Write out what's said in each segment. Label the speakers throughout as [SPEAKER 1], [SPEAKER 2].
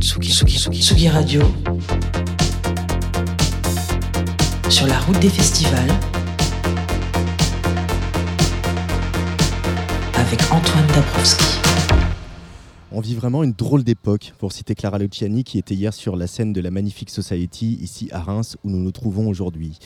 [SPEAKER 1] Tsugi, Tsugi, Tsugi, Tsugi Radio. Sur la route des festivals. Avec Antoine Dabrowski.
[SPEAKER 2] On vit vraiment une drôle d'époque, pour citer Clara Luciani, qui était hier sur la scène de la Magnifique Society, ici à Reims, où nous nous trouvons aujourd'hui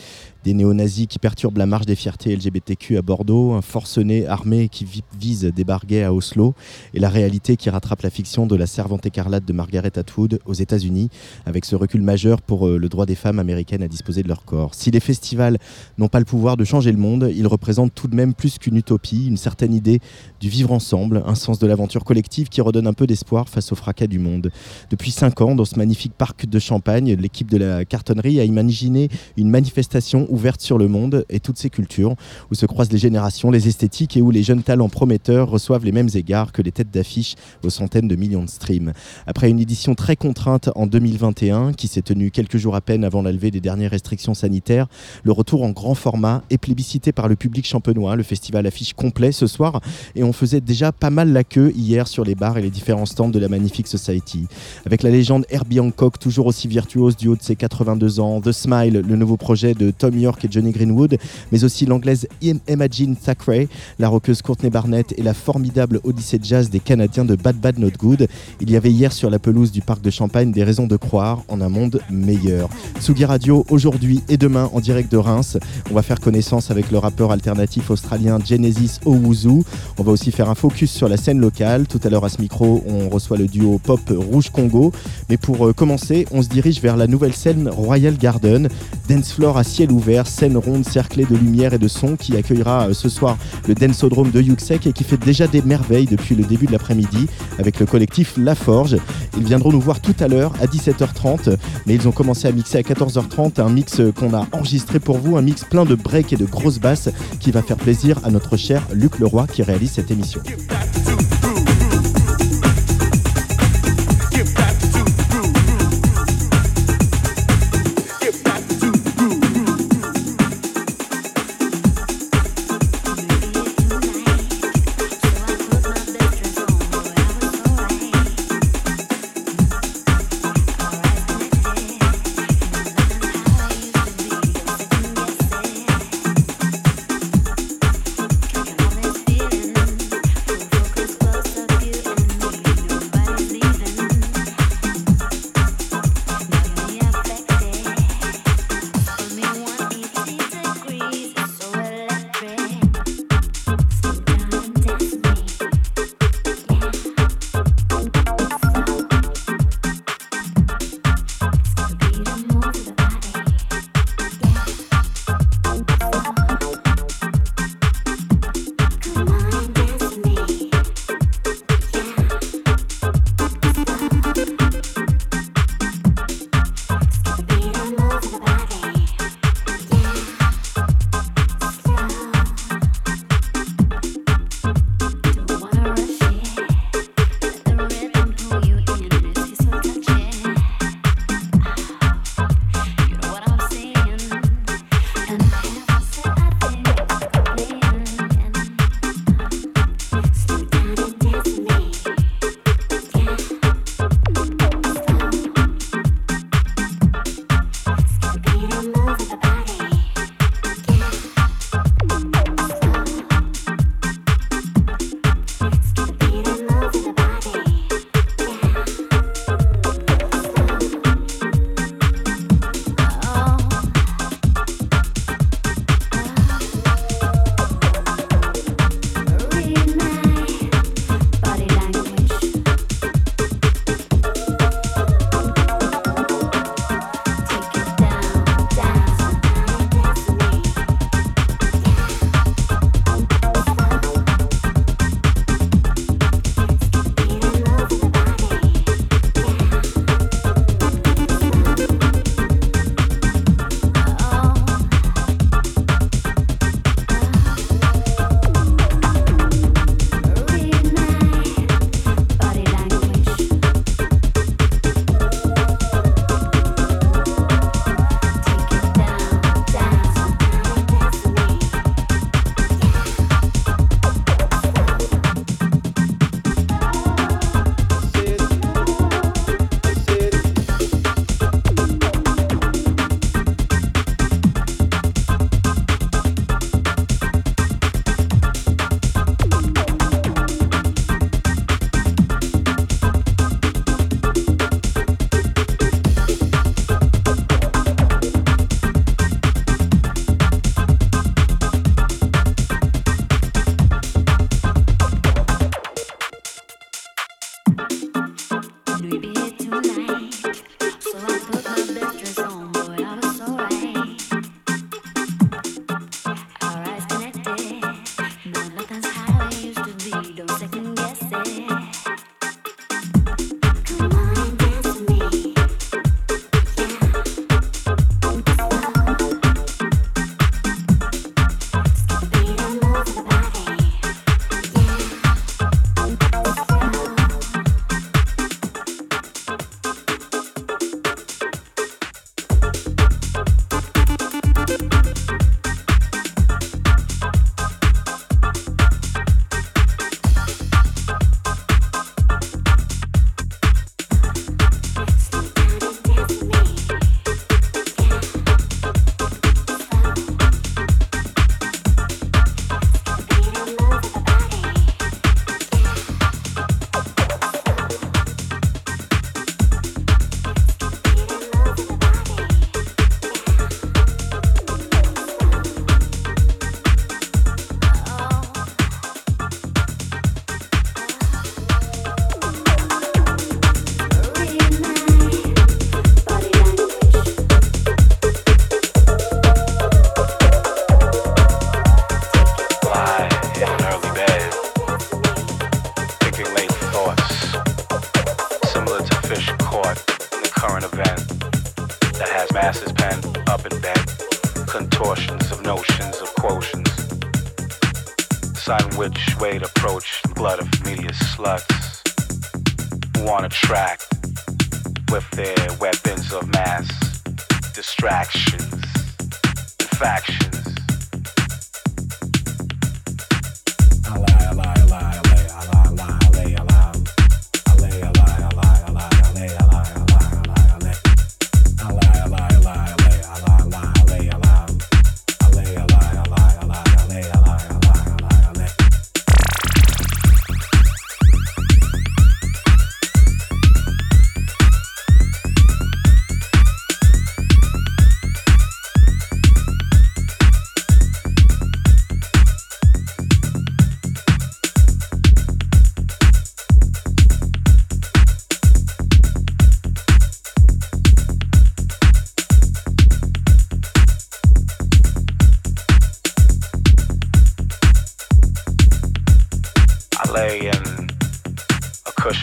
[SPEAKER 2] des néo-nazis qui perturbent la marche des fiertés LGBTQ à Bordeaux, un forcené armé qui vise des barguets à Oslo, et la réalité qui rattrape la fiction de la servante écarlate de Margaret Atwood aux États-Unis, avec ce recul majeur pour euh, le droit des femmes américaines à disposer de leur corps. Si les festivals n'ont pas le pouvoir de changer le monde, ils représentent tout de même plus qu'une utopie, une certaine idée du vivre ensemble, un sens de l'aventure collective qui redonne un peu d'espoir face au fracas du monde. Depuis cinq ans, dans ce magnifique parc de Champagne, l'équipe de la cartonnerie a imaginé une manifestation ouverte sur le monde et toutes ses cultures, où se croisent les générations, les esthétiques et où les jeunes talents prometteurs reçoivent les mêmes égards que les têtes d'affiche aux centaines de millions de streams. Après une édition très contrainte en 2021, qui s'est tenue quelques jours à peine avant la levée des dernières restrictions sanitaires, le retour en grand format est plébiscité par le public champenois. Le festival affiche complet ce soir et on faisait déjà pas mal la queue hier sur les bars et les stands de la Magnifique Society. Avec la légende Herbie Hancock, toujours aussi virtuose du haut de ses 82 ans, The Smile, le nouveau projet de Tom York et Johnny Greenwood, mais aussi l'anglaise Imagine Thackeray, la rockeuse Courtney Barnett et la formidable odyssée jazz des Canadiens de Bad Bad Not Good. Il y avait hier sur la pelouse du parc de Champagne des raisons de croire en un monde meilleur. Sugi Radio aujourd'hui et demain en direct de Reims. On va faire connaissance avec le rappeur alternatif australien Genesis Owuzu. On va aussi faire un focus sur la scène locale. Tout à l'heure à ce micro, on reçoit le duo pop Rouge Congo. Mais pour euh, commencer, on se dirige vers la nouvelle scène Royal Garden, dance floor à ciel ouvert scène ronde cerclée de lumière et de son qui accueillera euh, ce soir le Densodrome de Yuxek et qui fait déjà des merveilles depuis le début de l'après-midi avec le collectif La Forge. Ils viendront nous voir tout à l'heure à 17h30, mais ils ont commencé à mixer à 14h30 un mix euh, qu'on a enregistré pour vous, un mix plein de breaks et de grosses basses qui va faire plaisir à notre cher Luc Leroy qui réalise cette émission.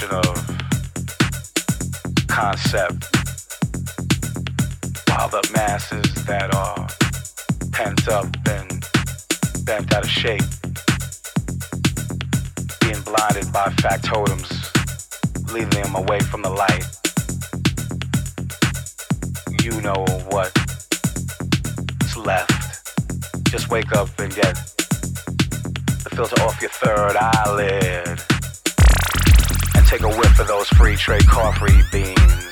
[SPEAKER 3] of concept while the masses that are pent up and bent out of shape being blinded by factotums leading them away from the light. You know what's left. Just wake up and get the filter off your third eyelid.
[SPEAKER 4] Take a whiff of those free trade coffee beans.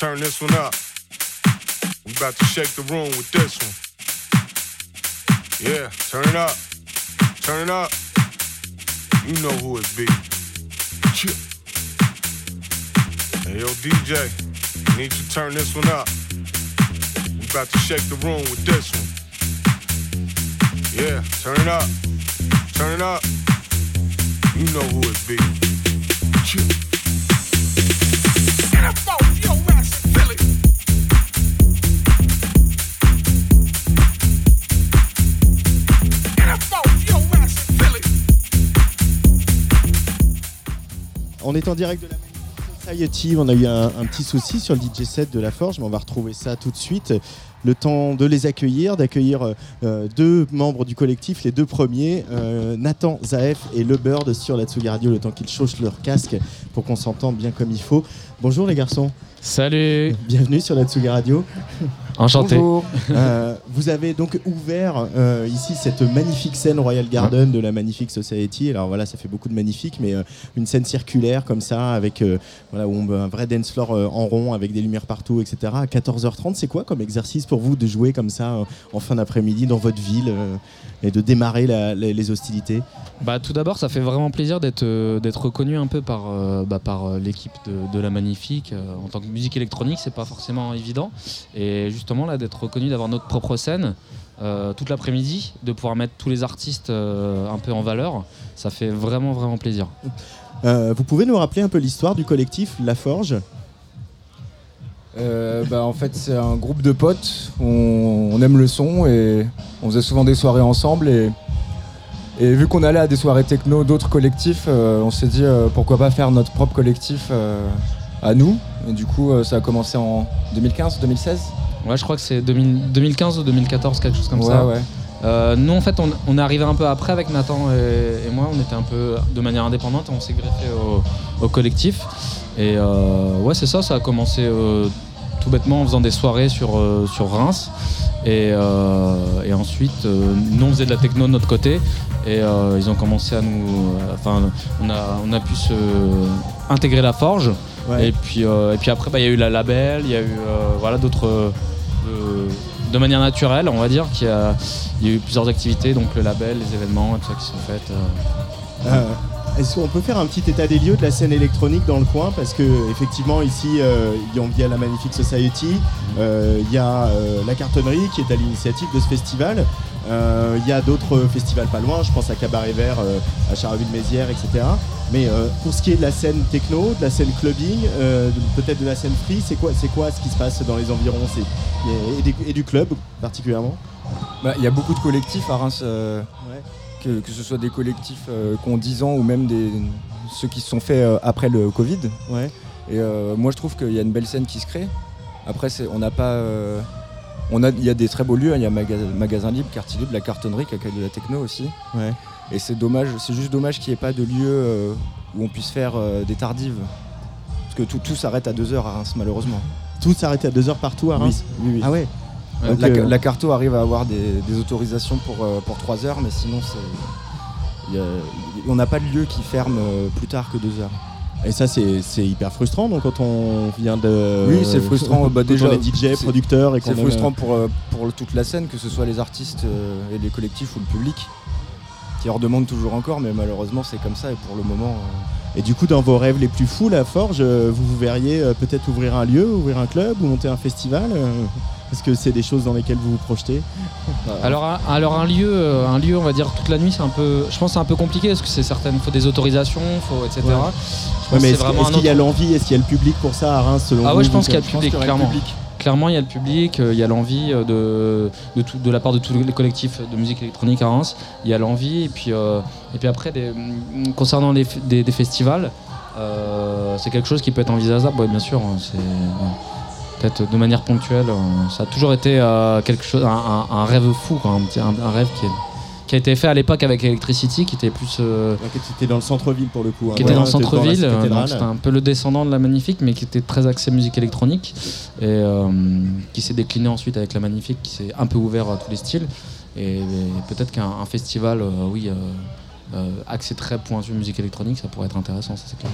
[SPEAKER 4] Turn this one up. We about to shake the room with this one. Yeah, turn it up. Turn it up. You know who it be. Hey, yo, DJ, need you to turn this one up. We about to shake the room with this one. Yeah, turn it up. Turn it up. You know who it be. Chip.
[SPEAKER 2] On est en direct de la Society. On a eu un, un petit souci sur le DJ set de la Forge, mais on va retrouver ça tout de suite. Le temps de les accueillir, d'accueillir euh, deux membres du collectif, les deux premiers, euh, Nathan Zaef et Le Bird sur la Tsugi Radio, le temps qu'ils chauchent leur casque pour qu'on s'entende bien comme il faut. Bonjour les garçons,
[SPEAKER 5] Salut
[SPEAKER 2] bienvenue sur la Tsugi Radio.
[SPEAKER 5] Enchanté.
[SPEAKER 2] Euh, vous avez donc ouvert euh, ici cette magnifique scène Royal Garden de la Magnifique Society. Alors voilà, ça fait beaucoup de magnifique, mais euh, une scène circulaire comme ça, avec euh, voilà, où on- un vrai dance floor euh, en rond, avec des lumières partout, etc. À 14h30, c'est quoi comme exercice pour vous de jouer comme ça euh, en fin d'après-midi dans votre ville euh, et de démarrer la- les, les hostilités
[SPEAKER 5] Bah, tout d'abord, ça fait vraiment plaisir d'être euh, reconnu un peu par, euh, bah, par euh, l'équipe de, de la Magnifique. En tant que musique électronique, c'est pas forcément évident. Et justement, là, d'être reconnu, d'avoir notre propre scène euh, toute l'après-midi, de pouvoir mettre tous les artistes un peu en valeur, ça fait vraiment, vraiment plaisir.
[SPEAKER 2] Vous pouvez nous rappeler un peu l'histoire du collectif La Forge?
[SPEAKER 6] Euh, bah, en fait, c'est un groupe de potes. On, on aime le son et on faisait souvent des soirées ensemble. Et, et vu qu'on allait à des soirées techno d'autres collectifs, euh, on s'est dit euh, pourquoi pas faire notre propre collectif à nous. Et du coup, ça a commencé en 2015, 2016.
[SPEAKER 5] Ouais, je crois que c'est 2000 2015 ou 2014, quelque chose comme
[SPEAKER 6] ouais,
[SPEAKER 5] ça.
[SPEAKER 6] ouais.
[SPEAKER 5] Euh, nous, en fait, on, on est arrivé un peu après avec Nathan et, et moi. On était un peu de manière indépendante. On s'est greffé au, au collectif. Et euh, ouais, c'est ça. Ça a commencé euh, tout bêtement en faisant des soirées sur, euh, sur Reims. Et, euh, et ensuite, euh, nous, on faisait de la techno de notre côté. Et ils ont commencé à nous. Enfin, on a, on a pu se intégrer la forge.
[SPEAKER 2] Ouais.
[SPEAKER 5] Et puis, et puis après, bah, il y a eu la label, il y a eu voilà, d'autres. de, manière naturelle, on va dire, qu'il y y a eu plusieurs activités, donc le label, les événements, et tout ça qui sont faites. Euh.
[SPEAKER 2] Euh, Est-ce qu'on peut faire un petit état des lieux de la scène électronique dans le coin? Parce que effectivement ici, euh, il y a la Magnifique Society, euh, il y a euh, la cartonnerie qui est à l'initiative de ce festival. Euh, Il y a d'autres festivals pas loin, je pense à Cabaret Vert, euh, à Charleville-Mézières, etc. Mais euh, pour ce qui est de la scène techno, de la scène clubbing, euh, peut-être de la scène free, c'est quoi, quoi ce qui se passe dans les environs? Et, et du club particulièrement?
[SPEAKER 6] Bah, Il y a beaucoup de collectifs à Reims, euh. Que, que ce soit des collectifs euh, qui ont 10 ans ou même des, ceux qui se sont faits euh, après le Covid.
[SPEAKER 2] Ouais.
[SPEAKER 6] Et euh, moi, je trouve qu'il y a une belle scène qui se crée. Après, on n'a pas. on a, il y a des très beaux lieux. hein. Il y a Maga- Magasin Libre, Quartier Libre, la cartonnerie qui accueille de la techno aussi.
[SPEAKER 2] Ouais.
[SPEAKER 6] Et c'est dommage. C'est juste dommage qu'il n'y ait pas de lieu où on puisse faire des tardives. Parce que tout, tout s'arrête à 2h à Reims, malheureusement.
[SPEAKER 2] Tout s'arrête à 2 heures partout à Reims
[SPEAKER 6] Oui, oui.
[SPEAKER 2] Ah ouais
[SPEAKER 5] Ouais,
[SPEAKER 2] Donc,
[SPEAKER 6] la,
[SPEAKER 2] euh,
[SPEAKER 6] la carto arrive à avoir des, des autorisations pour, euh, pour 3 heures, mais sinon, c'est. il y a- on n'a pas de lieu qui ferme euh, plus tard que 2 heures.
[SPEAKER 2] Et ça, c'est c'est hyper frustrant. Donc, quand on vient de.
[SPEAKER 6] Oui, c'est frustrant. Bah, déjà,
[SPEAKER 2] on est DJ,
[SPEAKER 6] c'est-
[SPEAKER 2] producteur et qu'on
[SPEAKER 6] C'est frustrant pour, euh, pour toute la scène, que ce soit les artistes euh, et les collectifs ou le public, qui leur demandent toujours encore, mais malheureusement c'est comme ça et pour le moment. euh,
[SPEAKER 2] Et du coup, dans vos rêves les plus fous, la Forge, euh, vous vous verriez euh, peut-être ouvrir un lieu, ouvrir un club ou monter un festival euh, Est-ce que c'est des choses dans lesquelles vous vous projetez
[SPEAKER 5] Alors, un, alors un lieu, euh, un lieu, on va dire toute la nuit, c'est un peu, je pense, que c'est un peu compliqué parce que c'est certaines, faut des autorisations, faut etc.
[SPEAKER 2] Ouais.
[SPEAKER 5] Je pense
[SPEAKER 2] Ouais,
[SPEAKER 5] que
[SPEAKER 2] mais
[SPEAKER 5] c'est
[SPEAKER 2] est-ce qu'il y a l'envie Est-ce qu'il y a le public pour ça à Reims selon
[SPEAKER 5] Ah
[SPEAKER 2] vous
[SPEAKER 5] ouais, je pense qu'il y a
[SPEAKER 2] euh,
[SPEAKER 5] le public, clairement. Clairement, il y a le public, euh, il y a l'envie euh, de, de, tout- de la part de tous les collectifs de musique électronique à Reims. Il y a l'envie, et puis, euh, et puis après, des- mm, concernant les, des, des festivals, euh, c'est quelque chose qui peut être envisageable, ouais, bien sûr. hein, c'est ouais. Peut-être de manière ponctuelle. euh, ça a toujours été euh, quelque chose, un, rêve fou, quoi, un, rêve qui, est- qui a été fait à l'époque avec Electricity, qui était plus. euh,
[SPEAKER 2] tu étais dans le centre-ville pour le coup. hein.
[SPEAKER 5] qui était
[SPEAKER 2] Ouais,
[SPEAKER 5] dans le centre-ville, c'était un peu le descendant de la Magnifique, mais qui était très axé musique électronique et euh, qui s'est décliné ensuite avec la Magnifique, qui s'est un peu ouvert à tous les styles. Et, et peut-être qu'un un festival, euh, oui, axé très pointu musique électronique, ça pourrait être intéressant, ça c'est clair.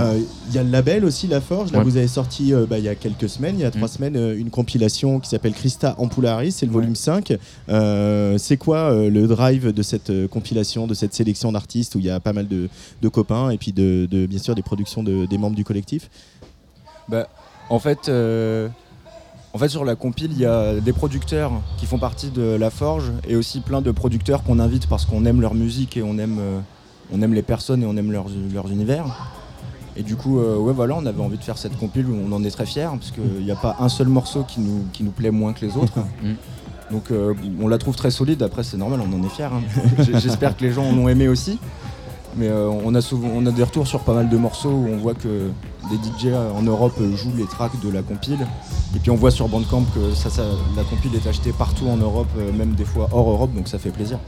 [SPEAKER 2] Euh, Il y a le label aussi, La Forge. Là,
[SPEAKER 5] Ouais.
[SPEAKER 2] vous avez sorti euh, bah, il y a quelques semaines, il y a trois
[SPEAKER 5] Mm.
[SPEAKER 2] semaines, euh, une compilation qui s'appelle Christa Ampularis, c'est le volume 5. Euh, c'est quoi euh, le drive de cette euh, compilation, de cette sélection d'artistes où il y a pas mal de, de copains et puis de, de, bien sûr des productions de- des membres du collectif?
[SPEAKER 6] Bah, en fait, euh, en fait, sur la compile, il y a des producteurs qui font partie de la Forge et aussi plein de producteurs qu'on invite parce qu'on aime leur musique et on aime, euh, on aime les personnes et on aime leurs, leurs univers. Et du coup, euh, ouais, voilà, on avait envie de faire cette compile où on en est très fiers parce qu'il n'y a pas un seul morceau qui nous, qui nous plaît moins que les autres.
[SPEAKER 5] Mm.
[SPEAKER 6] Donc euh, on la trouve très solide, après c'est normal, on en est fiers. hein. J'espère que les gens en ont aimé aussi. Mais euh, on, a souvent, on a des retours sur pas mal de morceaux où on voit que des DJ en Europe jouent les tracks de la compile. Et puis on voit sur Bandcamp que ça, ça- la compile est achetée partout en Europe, même des fois hors Europe, donc ça fait plaisir.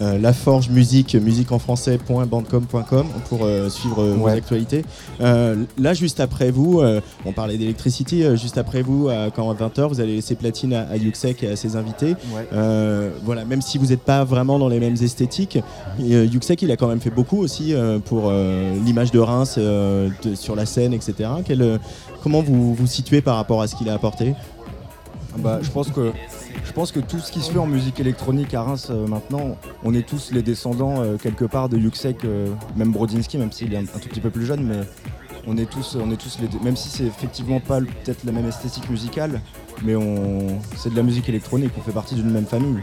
[SPEAKER 2] Euh, La Forge Musique, musique en français.bandcom.com pour euh, suivre euh, vos actualités. Là, juste après vous, on parlait d'Electricity, juste après vous, à, quand à 20h, vous allez laisser platine à, à Yuxek et à ses invités. Voilà, même si vous n'êtes pas vraiment dans les mêmes esthétiques, Yuxek, il a quand même fait beaucoup aussi pour l'image de Reims de- sur la scène, etc. Quel, comment vous vous situez par rapport à ce qu'il a apporté?
[SPEAKER 6] Bah, je pense que je pense que tout ce qui se fait en musique électronique à Reims euh, maintenant, on est tous les descendants euh, quelque part de Yuxek, euh, même Brodinski, même s'il est un, tout petit peu plus jeune, mais on est tous, on est les, même si c'est effectivement pas peut-être la même esthétique musicale, mais c'est de la musique électronique, on fait partie d'une même famille.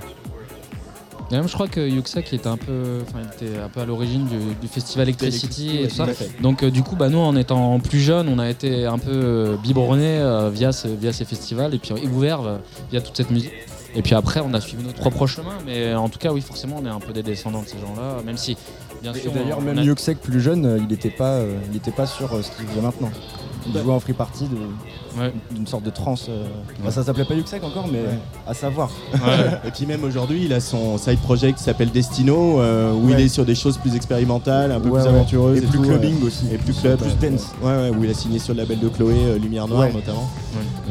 [SPEAKER 5] Et même je crois que Yuxa qui était un peu, enfin, il était un peu à l'origine du, du festival Electricity et tout ça. Donc euh, du coup, bah, nous en étant plus jeunes, on a été un peu euh, biberonnés euh, via, ce- via ces festivals et puis ouverts euh, via toute cette musique. Et puis après, on a suivi notre propre chemin, mais en tout cas, oui, forcément, on est un peu des descendants de ces gens-là, même si, bien
[SPEAKER 6] Et
[SPEAKER 5] sûr,
[SPEAKER 6] d'ailleurs, même
[SPEAKER 5] a-
[SPEAKER 6] Yuxek plus jeune, il n'était pas, euh, il était pas sur euh, ce qu'il faisait maintenant.
[SPEAKER 2] Bah.
[SPEAKER 6] jouait en free party de-
[SPEAKER 5] Ouais.
[SPEAKER 6] d'une sorte de trance. euh, bah,
[SPEAKER 5] Ouais.
[SPEAKER 6] ça s'appelait pas Yuxek encore, mais
[SPEAKER 2] Ouais.
[SPEAKER 6] à savoir.
[SPEAKER 2] Et puis même aujourd'hui, il a son side project qui s'appelle Destino, euh, où il
[SPEAKER 6] Ouais.
[SPEAKER 2] est sur des choses plus expérimentales, un peu
[SPEAKER 6] Ouais,
[SPEAKER 2] plus
[SPEAKER 6] ouais.
[SPEAKER 2] aventureuses.
[SPEAKER 6] Et plus
[SPEAKER 2] tout,
[SPEAKER 6] clubbing aussi.
[SPEAKER 2] Et plus club.
[SPEAKER 6] Plus dance.
[SPEAKER 2] Ouais, ouais, où il a signé sur le label de Chloé, euh, Lumière Noire
[SPEAKER 6] Ouais.
[SPEAKER 2] notamment.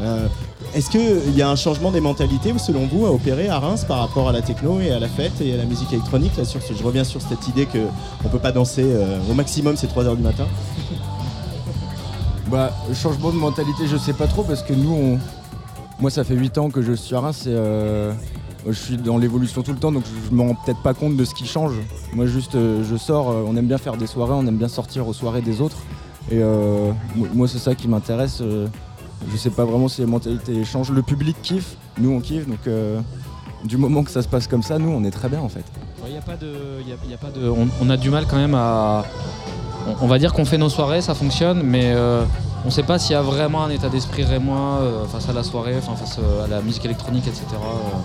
[SPEAKER 2] Euh, Est-ce qu'il y a un changement des mentalités, selon vous, à opérer à Reims par rapport à la techno et à la fête et à la musique électronique là, sur ce, Je reviens sur cette idée qu'on ne peut pas danser euh, au maximum, c'est 3h du matin.
[SPEAKER 6] Bah, changement de mentalité, je sais pas trop parce que nous, on... moi, ça fait 8 ans que je suis à Reims et euh, je suis dans l'évolution tout le temps donc je me rends peut-être pas compte de ce qui change. Moi, juste, euh, je sors, euh, on aime bien faire des soirées, on aime bien sortir aux soirées des autres et mo- moi, c'est ça qui m'intéresse. je sais pas vraiment si les mentalités changent. Le public kiffe, nous, on kiffe donc du moment que ça se passe comme ça, nous, on est très bien en fait.
[SPEAKER 5] Pas de, on, a du mal quand même à. On, on va dire qu'on fait nos soirées, ça fonctionne, mais euh, on sait pas s'il y a vraiment un état d'esprit rémois euh, face à la soirée, enfin face euh, à la musique électronique, etc. Euh,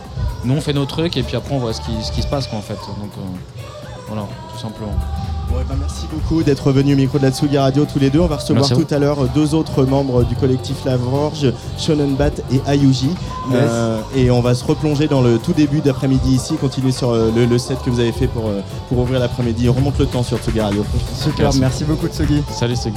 [SPEAKER 5] nous on fait nos trucs et puis après on voit ce qui, ce qui se passe quoi, en fait. Donc euh, voilà, tout simplement.
[SPEAKER 2] Ben, merci beaucoup d'être venu au micro de la Tsugi Radio tous les deux. On va recevoir
[SPEAKER 5] Merci à vous.
[SPEAKER 2] tout à l'heure deux autres membres du collectif La Vorge, Shonen Bat et Ayuji. Euh, et on va se replonger dans le tout début d'après-midi ici, continuer sur le, le set que vous avez fait pour, pour ouvrir l'après-midi. On remonte le temps sur Tsugi Radio.
[SPEAKER 6] Super,
[SPEAKER 5] Merci.
[SPEAKER 6] merci beaucoup Tsugi.
[SPEAKER 5] Salut Stig.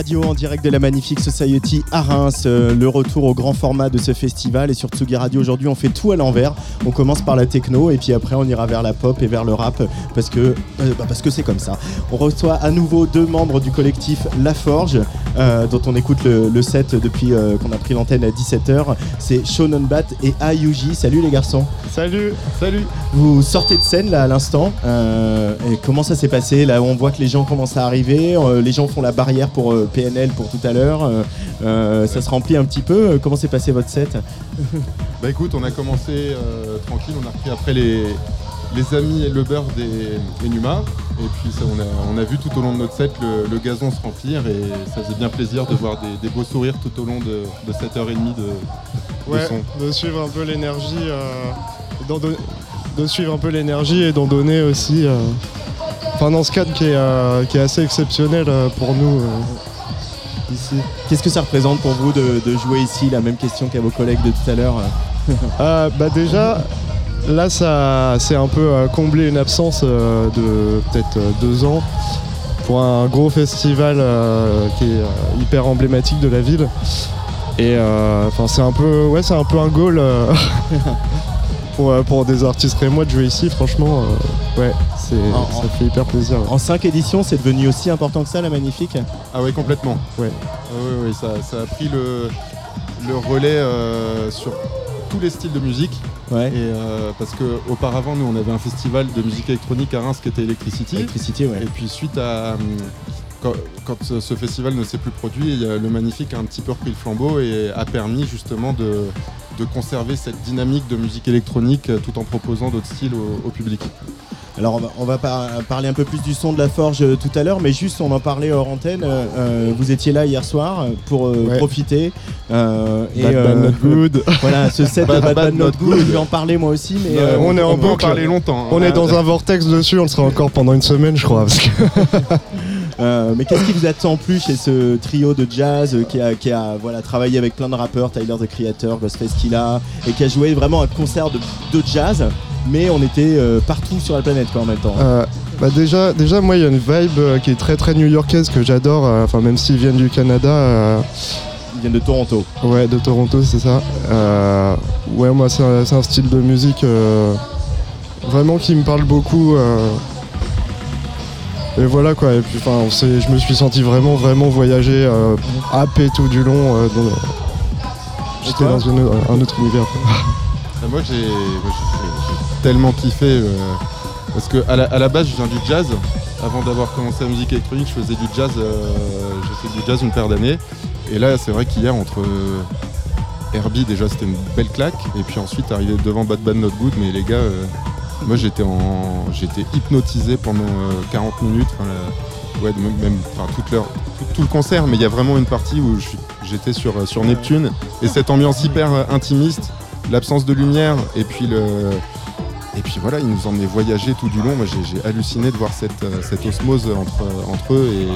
[SPEAKER 2] Radio en direct de la Magnifique Society à Reims, euh, le retour au grand format de ce festival et sur Tsugi Radio aujourd'hui on fait tout à l'envers. On commence par la techno et puis après on ira vers la pop et vers le rap parce que euh, bah, parce que c'est comme ça. On reçoit à nouveau deux membres du collectif La Forge euh, dont on écoute le, le set depuis euh, qu'on a pris l'antenne à 17h. C'est Shonen Bat et Ayuji. Salut les garçons.
[SPEAKER 7] Salut, salut.
[SPEAKER 2] Vous sortez de scène là à l'instant. Euh, et comment ça s'est passé Là, on voit que les gens commencent à arriver. les gens font la barrière pour PNL pour tout à l'heure. ça se remplit un petit peu. Comment s'est passé votre set?
[SPEAKER 7] Bah écoute, on a commencé tranquille, on a repris après les, les amis et le beurre des, des Numa. Et puis ça, on, a, on a vu tout au long de notre set le, le gazon se remplir et ça faisait bien plaisir de voir des, des beaux sourires tout au long de, de cette heure et demie de, de
[SPEAKER 8] Ouais,
[SPEAKER 7] son.
[SPEAKER 8] de suivre un peu l'énergie, euh, don- de suivre un peu l'énergie et d'en donner aussi. euh, Enfin, dans ce cadre qui est, euh, qui est assez exceptionnel pour nous euh, ici.
[SPEAKER 2] Qu'est-ce que ça représente pour vous de, de jouer ici? La même question qu'à vos collègues de tout à l'heure.
[SPEAKER 8] Euh, bah déjà, là, ça, c'est un peu euh, combler une absence euh, de peut-être euh, deux ans pour un gros festival euh, qui est euh, hyper emblématique de la ville. Et euh, enfin, c'est un peu, ouais, c'est un peu un goal euh, pour, euh, pour des artistes rémois de jouer ici. Franchement, euh, ouais, c'est,
[SPEAKER 2] En-
[SPEAKER 8] ça fait hyper plaisir. ouais.
[SPEAKER 2] En cinq éditions, c'est devenu aussi important que ça, la magnifique?
[SPEAKER 7] Ah ouais, complètement.
[SPEAKER 8] Ouais.
[SPEAKER 7] Ah ouais, ouais, ça, ça a pris le, le relais euh, sur tous les styles de musique.
[SPEAKER 2] Ouais.
[SPEAKER 7] Et euh, parce qu'auparavant, nous, on avait un festival de musique électronique à Reims qui était Electricity.
[SPEAKER 2] Electricity, ouais.
[SPEAKER 7] Et puis suite à... hum, Quand, quand ce festival ne s'est plus produit, le Magnifique a un petit peu repris le flambeau et a permis justement de, de conserver cette dynamique de musique électronique euh, tout en proposant d'autres styles au, au public.
[SPEAKER 2] Alors on va, on va par- parler un peu plus du son de la forge euh, tout à l'heure, mais juste on en parlait hors antenne. euh, euh, vous étiez là hier soir pour euh,
[SPEAKER 8] Ouais.
[SPEAKER 2] profiter. euh, et,
[SPEAKER 8] Bad, bad, not good.
[SPEAKER 2] Voilà, ce set de
[SPEAKER 7] Bad,
[SPEAKER 2] Bad,
[SPEAKER 7] bad,
[SPEAKER 2] Bad, Not Good. Je vais en parler moi aussi, mais
[SPEAKER 8] on est en
[SPEAKER 7] peut en parler longtemps.
[SPEAKER 8] On
[SPEAKER 7] hein.
[SPEAKER 8] est dans un vortex dessus, on le sera encore pendant une semaine, je crois. parce que-
[SPEAKER 2] mais qu'est-ce qui vous attend plus chez ce trio de jazz qui a, qui a voilà, travaillé avec plein de rappeurs, Tyler the Creator, Ghostface Killa, et qui a joué vraiment un concert de, de jazz, mais on était euh, partout sur la planète quoi, en même temps.
[SPEAKER 8] Euh, bah déjà, déjà, moi, il y a une vibe euh, qui est très très new-yorkaise que j'adore. euh, Enfin, même s'ils viennent du Canada, euh,
[SPEAKER 2] Ils viennent de Toronto.
[SPEAKER 8] ouais, de Toronto, c'est ça. Euh, ouais, moi, c'est un, c'est un style de musique euh, vraiment qui me parle beaucoup. euh. et voilà quoi. Et puis, enfin, je me suis senti vraiment, vraiment voyager, euh, happé tout du long. euh, J'étais dans une- un autre univers.
[SPEAKER 7] Ah, Moi j'ai moi, j'ai- j'ai tellement kiffé euh, parce que à la, à la base je viens du jazz. Avant d'avoir commencé la musique électronique, je faisais du jazz. euh, j'ai fait du jazz une paire d'années. Et là c'est vrai qu'hier entre euh, Herbie déjà c'était une belle claque et puis ensuite arriver devant Bad Bad Not Good mais les gars euh, moi j'étais en j'étais hypnotisé pendant euh, 40 minutes enfin, ouais même, enfin, toute l'heure tout, le concert mais il y a vraiment une partie où j'étais sur, euh, sur Neptune et cette ambiance hyper euh, intimiste l'absence de lumière et puis le et puis voilà ils nous emmenaient voyager tout du long. Moi j'ai halluciné de voir cette, euh, cette osmose entre, entre eux et,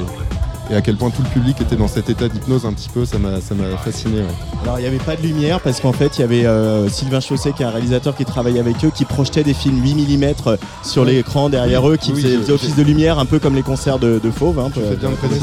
[SPEAKER 7] et à quel point tout le public était dans cet état d'hypnose un petit peu ça m'a ça m'a fasciné ouais.
[SPEAKER 2] Alors il n'y avait pas de lumière parce qu'en fait il y avait euh, Sylvain Chausset qui est un réalisateur qui travaille avec eux qui projetait des films 8 mm sur l'écran derrière eux qui
[SPEAKER 7] Oui,
[SPEAKER 2] faisait, office de lumière un peu comme les concerts de, de Fauve. Hein,
[SPEAKER 7] bien
[SPEAKER 2] pour- pour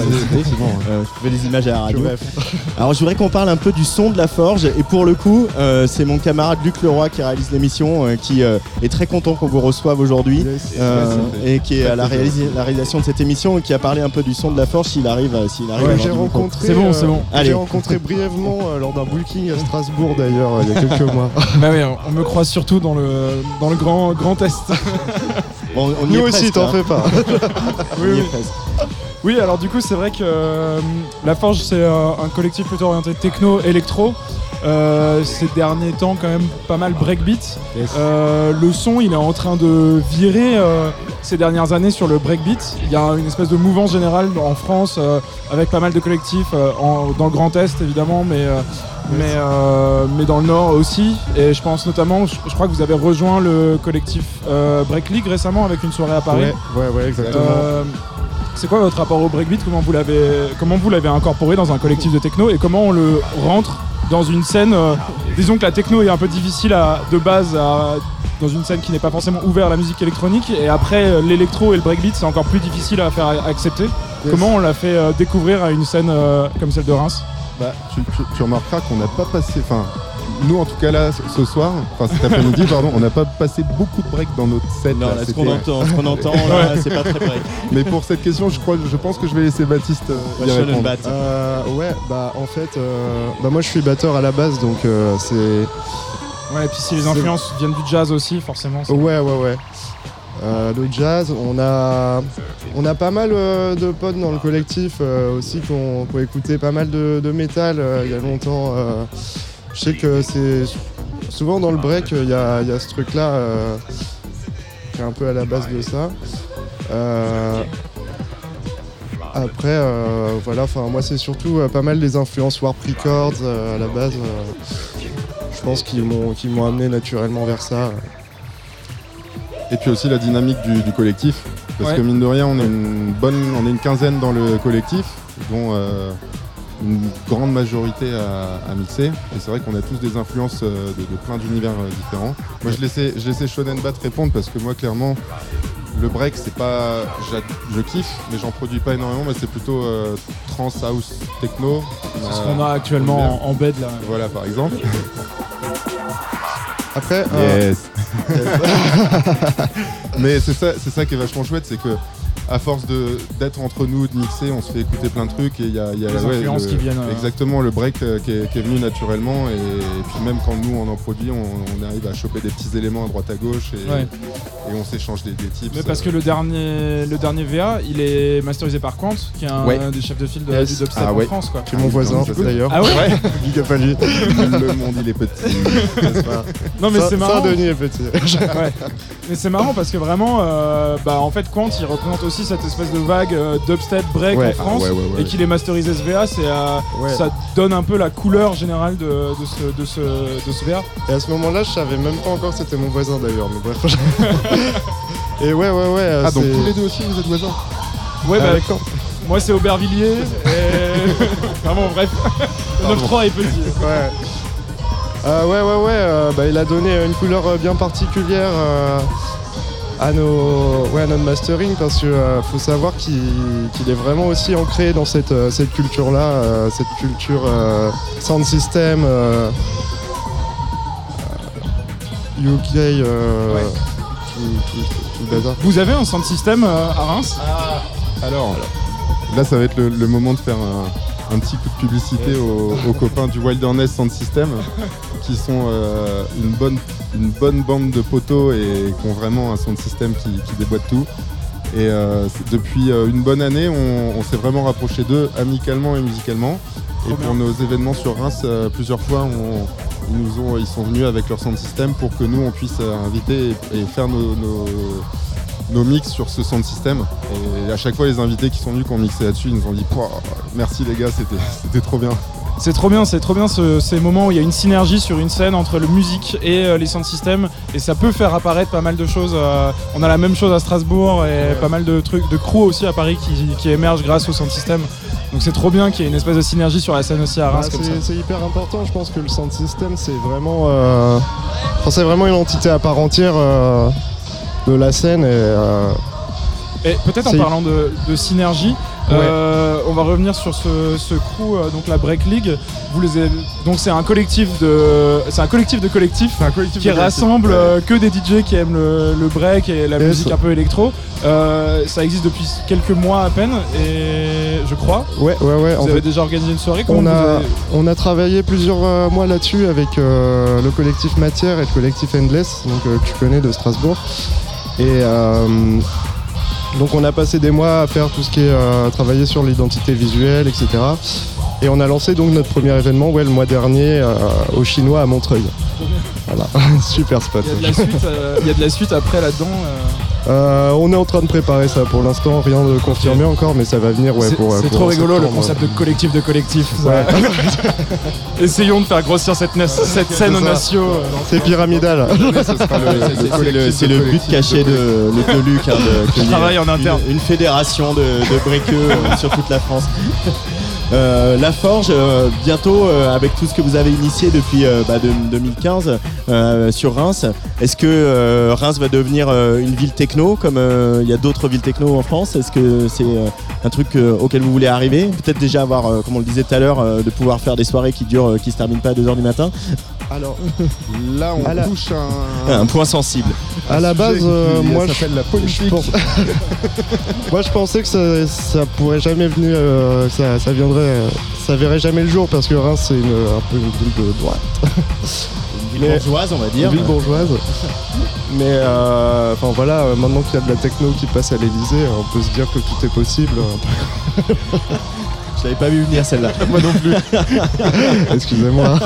[SPEAKER 7] ouais.
[SPEAKER 2] Euh, je fais des images à la radio. Alors je voudrais qu'on parle un peu du son de la forge et pour le coup euh, c'est mon camarade Luc Leroy qui réalise l'émission euh, qui euh, est très content qu'on vous reçoive aujourd'hui euh, et qui est à la, réalisa- la réalisation de cette émission et qui a parlé un peu du son de la forge arrive euh, s'il arrive
[SPEAKER 8] Ouais, j'ai rencontré,
[SPEAKER 5] C'est bon,
[SPEAKER 8] euh,
[SPEAKER 5] c'est bon.
[SPEAKER 2] Allez.
[SPEAKER 8] J'ai rencontré brièvement euh, lors d'un booking à Strasbourg d'ailleurs euh, il y a quelques mois.
[SPEAKER 9] Bah oui, on me croise surtout dans le, dans le grand, grand Est.
[SPEAKER 2] Bon, on y
[SPEAKER 8] Nous
[SPEAKER 2] est
[SPEAKER 8] aussi,
[SPEAKER 2] presque,
[SPEAKER 8] t'en
[SPEAKER 2] hein.
[SPEAKER 8] fais pas.
[SPEAKER 9] Oui, alors du coup, c'est vrai que euh, La Forge, c'est euh, un collectif plutôt orienté techno-électro. Euh, ces derniers temps, quand même, pas mal breakbeat. Euh, le son, il est en train de virer euh, ces dernières années sur le breakbeat. Il y a une espèce de mouvance générale en France, avec pas mal de collectifs, en- dans le Grand Est évidemment, mais, mais, mais dans le Nord aussi. Et je pense notamment, je, je crois que vous avez rejoint le collectif Break League récemment avec une soirée à Paris.
[SPEAKER 8] Ouais, ouais, ouais, exactement.
[SPEAKER 9] C'est quoi votre rapport au breakbeat? Comment vous l'avez comment vous l'avez incorporé dans un collectif de techno et comment on le rentre dans une scène euh, Disons que la techno est un peu difficile à- de base à- dans une scène qui n'est pas forcément ouverte à la musique électronique et après euh, l'électro et le breakbeat c'est encore plus difficile à faire a- accepter. Comment on l'a fait euh, découvrir à une scène euh, comme celle de Reims?
[SPEAKER 7] Bah, tu, tu- tu remarqueras qu'on n'a pas passé. Enfin, nous en tout cas là, ce- soir, enfin cet après-midi, pardon, on n'a pas passé beaucoup de breaks dans notre set.
[SPEAKER 2] Non,
[SPEAKER 7] là,
[SPEAKER 2] là, ce qu'on entend, ce qu'on entend là, c'est pas très break.
[SPEAKER 7] Mais pour cette question, je crois, je pense que je vais laisser Baptiste euh, y répondre.
[SPEAKER 2] Bat.
[SPEAKER 8] Euh, ouais, bah en fait, euh, bah moi je suis batteur à la base, donc euh, c'est.
[SPEAKER 9] Ouais, et puis si les influences viennent du jazz aussi, forcément. c'est-
[SPEAKER 8] Ouais, ouais, ouais. Euh, le jazz, on a, on a pas mal euh, de potes dans le collectif euh, aussi qui ont, qui ont écouté pas mal de, de métal euh, il y a longtemps. Je sais que c'est souvent dans le break, il y a, il y a ce truc-là euh, qui est un peu à la base de ça. Euh, après, euh, voilà, enfin moi c'est surtout euh, pas mal des influences Warp Records euh, à la base. euh, je pense qu'ils m'ont, qu'ils m'ont amené naturellement vers ça.
[SPEAKER 7] Et puis aussi la dynamique du, du collectif. Parce
[SPEAKER 9] Ouais.
[SPEAKER 7] que mine de rien, on est une bonne, on est une quinzaine dans le collectif, dont euh, une grande majorité à, à mixer. Et c'est vrai qu'on a tous des influences euh, de, de plein d'univers euh, différents. Moi, je laissais, je laissais Shonen Bat répondre parce que moi, clairement, le break, c'est pas, je kiffe, mais j'en produis pas énormément. Mais c'est plutôt euh, trance, house, techno.
[SPEAKER 9] C'est ce qu'on a actuellement en, en bed là.
[SPEAKER 7] Voilà, par exemple.
[SPEAKER 8] Après, euh,
[SPEAKER 7] Yes. Mais c'est ça, c'est ça qui est vachement chouette, c'est que à force de d'être entre nous, de mixer, on se fait écouter plein de trucs et il y a, il y a
[SPEAKER 9] Les
[SPEAKER 7] ouais,
[SPEAKER 9] influences
[SPEAKER 7] le-
[SPEAKER 9] qui viennent, euh.
[SPEAKER 7] Exactement, le break euh, qui, est, qui est venu naturellement et, et puis même quand nous on en produit, on, on arrive à choper des petits éléments à droite à gauche et,
[SPEAKER 9] Ouais.
[SPEAKER 7] et on s'échange des, des tips.
[SPEAKER 9] Mais parce que le dernier, le dernier VA, il est masterisé par Quant, qui est un
[SPEAKER 7] Ouais.
[SPEAKER 9] des chefs de file de,
[SPEAKER 8] Yes.
[SPEAKER 9] du dubstep
[SPEAKER 7] Ah
[SPEAKER 9] en. France. Quoi.
[SPEAKER 8] c'est mon voisin d'ailleurs.
[SPEAKER 9] Ah ouais,
[SPEAKER 8] Big up à lui.
[SPEAKER 7] le monde il est petit. n'est-ce pas
[SPEAKER 9] Non mais
[SPEAKER 8] Saint-
[SPEAKER 9] c'est marrant.
[SPEAKER 8] Saint-Denis est petit.
[SPEAKER 9] Ouais. Mais c'est marrant parce que vraiment, euh, bah en fait, Quant, il représente aussi cette espèce de vague euh, dubstep break
[SPEAKER 8] Ouais.
[SPEAKER 9] en France.
[SPEAKER 7] Ah ouais, ouais, ouais.
[SPEAKER 9] Et qu'il est masterisé ce VA, c'est, euh, ça donne un peu la couleur générale de, de ce, de, ce, de ce VA.
[SPEAKER 8] Et à ce moment-là, je savais même pas encore que c'était mon voisin d'ailleurs. Mais bref. Et ouais, ouais, ouais.
[SPEAKER 7] Ah donc tous les deux aussi vous êtes voisins
[SPEAKER 9] Ouais, bah,
[SPEAKER 8] Avec
[SPEAKER 9] moi c'est Aubervilliers. Et... Vraiment, bref. Le 9-3 est petit.
[SPEAKER 8] Ouais. Euh, ouais, ouais, ouais. euh, bah, il a donné une couleur euh, bien particulière euh, à, nos, ouais, à notre mastering parce qu'il faut savoir qu'il est vraiment aussi ancré dans cette, euh, cette culture-là, euh, cette culture euh, sound system, euh, euh, UK, euh,
[SPEAKER 9] Ouais.
[SPEAKER 8] tout, tout- tout le bazar.
[SPEAKER 9] Vous avez un sound system euh, à Reims?
[SPEAKER 7] Alors, là, ça va être le, le moment de faire un, un petit coup de publicité aux, aux copains du Wilderness Sound System, qui sont euh, une, bonne, une bonne bande de poteaux et qui ont vraiment un sound system qui, qui déboîte tout. Et euh, depuis euh, une bonne année, on, on s'est vraiment rapproché d'eux amicalement et musicalement. Et pour nos événements sur Reims, euh, plusieurs fois, on- ils, nous ont, ils sont venus avec leur sound system pour que nous, on puisse inviter et, et faire nos, nos- nos mix sur ce sound system. Et à chaque fois, les invités qui sont venus, qui ont mixé là-dessus, ils nous ont dit merci les gars, c'était c'était trop bien.
[SPEAKER 9] C'est trop bien, c'est trop bien ce- ces moments où il y a une synergie sur une scène entre le musique et euh, les sound systems et ça peut faire apparaître pas mal de choses. euh, on a la même chose à Strasbourg et pas mal de trucs de crew aussi à Paris qui, qui émergent grâce au sound system. Donc c'est trop bien qu'il y ait une espèce de synergie sur la scène aussi à
[SPEAKER 8] Bah,
[SPEAKER 9] Reims comme ça.
[SPEAKER 8] c'est hyper important, je pense que le sound system c'est vraiment, euh, enfin, vraiment une entité à part entière euh, de la scène et euh,
[SPEAKER 9] Et peut-être en parlant de, de synergie,
[SPEAKER 8] Ouais.
[SPEAKER 9] euh, on va revenir sur ce, ce crew, euh, donc la Break League. Vous les avez- donc c'est un collectif de, c'est un collectif de collectifs
[SPEAKER 7] C'est un collectif
[SPEAKER 9] qui
[SPEAKER 7] de
[SPEAKER 9] rassemble euh, que des DJ qui aiment le, le break et la
[SPEAKER 8] Yes.
[SPEAKER 9] musique un peu électro. Euh, ça existe depuis quelques mois à peine et je crois.
[SPEAKER 8] ouais, ouais, ouais.
[SPEAKER 9] Vous
[SPEAKER 8] en
[SPEAKER 9] avez
[SPEAKER 8] fait,
[SPEAKER 9] déjà organisé une soirée comment
[SPEAKER 8] on a,
[SPEAKER 9] avez-
[SPEAKER 8] on a travaillé plusieurs euh, mois là-dessus avec euh, le collectif Matière et le collectif Endless, donc euh, que tu connais de Strasbourg. Et euh, donc on a passé des mois à faire tout ce qui est euh, travailler sur l'identité visuelle, etc. Et on a lancé donc notre premier événement, le mois dernier, euh, au Chinois à Montreuil. Voilà, super spot.
[SPEAKER 9] Il y a de la suite après là-dedans. Euh.
[SPEAKER 8] On est en train de préparer ça pour l'instant, rien de confirmé encore, mais ça va venir ouais,
[SPEAKER 9] c'est
[SPEAKER 8] pour.
[SPEAKER 9] c'est
[SPEAKER 8] pour
[SPEAKER 9] trop rigolo le concept de collectif de collectif.
[SPEAKER 8] Ouais.
[SPEAKER 9] Essayons de faire grossir cette, na- cette scène
[SPEAKER 8] ça.
[SPEAKER 9] au natio. euh,
[SPEAKER 8] C'est pyramidal.
[SPEAKER 2] C'est- C'est le, but caché
[SPEAKER 7] de
[SPEAKER 2] de, de, Luc, hein, de,
[SPEAKER 9] travaille en interne.
[SPEAKER 2] Une, une fédération de, de euh, sur toute la France. Euh, la Forge, euh, bientôt, euh, avec tout ce que vous avez initié depuis bah, de- 2015 euh, sur Reims, est-ce que Reims va devenir une ville techno comme il y a d'autres villes techno en France? Est-ce que c'est un truc auquel vous voulez arriver? Peut-être déjà avoir, comme on le disait tout à l'heure, de pouvoir faire des soirées qui durent, qui se terminent pas à 2h du matin
[SPEAKER 8] Alors,
[SPEAKER 7] Là, on
[SPEAKER 8] À la-
[SPEAKER 7] touche un.
[SPEAKER 2] Un point sensible.
[SPEAKER 8] à la base, euh, moi, je,
[SPEAKER 7] s'appelle la
[SPEAKER 8] je
[SPEAKER 7] politique.
[SPEAKER 8] pense- moi, je pensais que ça, ça pourrait jamais venir, euh, ça, ça viendrait, euh, ça verrait jamais le jour parce que Reims c'est une, un peu une ville de droite,
[SPEAKER 2] Une ville
[SPEAKER 8] Mais-
[SPEAKER 2] bourgeoise, on va
[SPEAKER 8] une
[SPEAKER 2] dire.
[SPEAKER 8] ville bourgeoise. Mais euh, enfin voilà, maintenant qu'il y a de la techno qui passe à l'Elysée, on peut se dire que tout est possible.
[SPEAKER 2] Je l'avais pas vu venir celle-là.
[SPEAKER 7] Moi non plus.
[SPEAKER 8] Excusez-moi.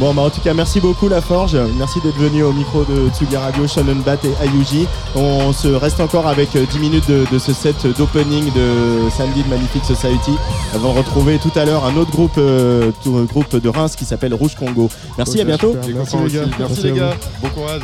[SPEAKER 2] Bon, bah en tout cas, merci beaucoup La Forge. Merci d'être venu au micro de Tsugi Radio, Shannon Bat et Ayuji. On se reste encore avec euh, 10 minutes de, de ce set d'opening de samedi de Magnifique Society avant de retrouver tout à l'heure un autre groupe, euh, tout- euh, groupe de Reims qui s'appelle Rouge Congo. Merci,
[SPEAKER 8] Ok,
[SPEAKER 2] à bientôt.
[SPEAKER 8] Merci les gars.
[SPEAKER 7] Merci,
[SPEAKER 8] Merci
[SPEAKER 7] les gars. Bon courage.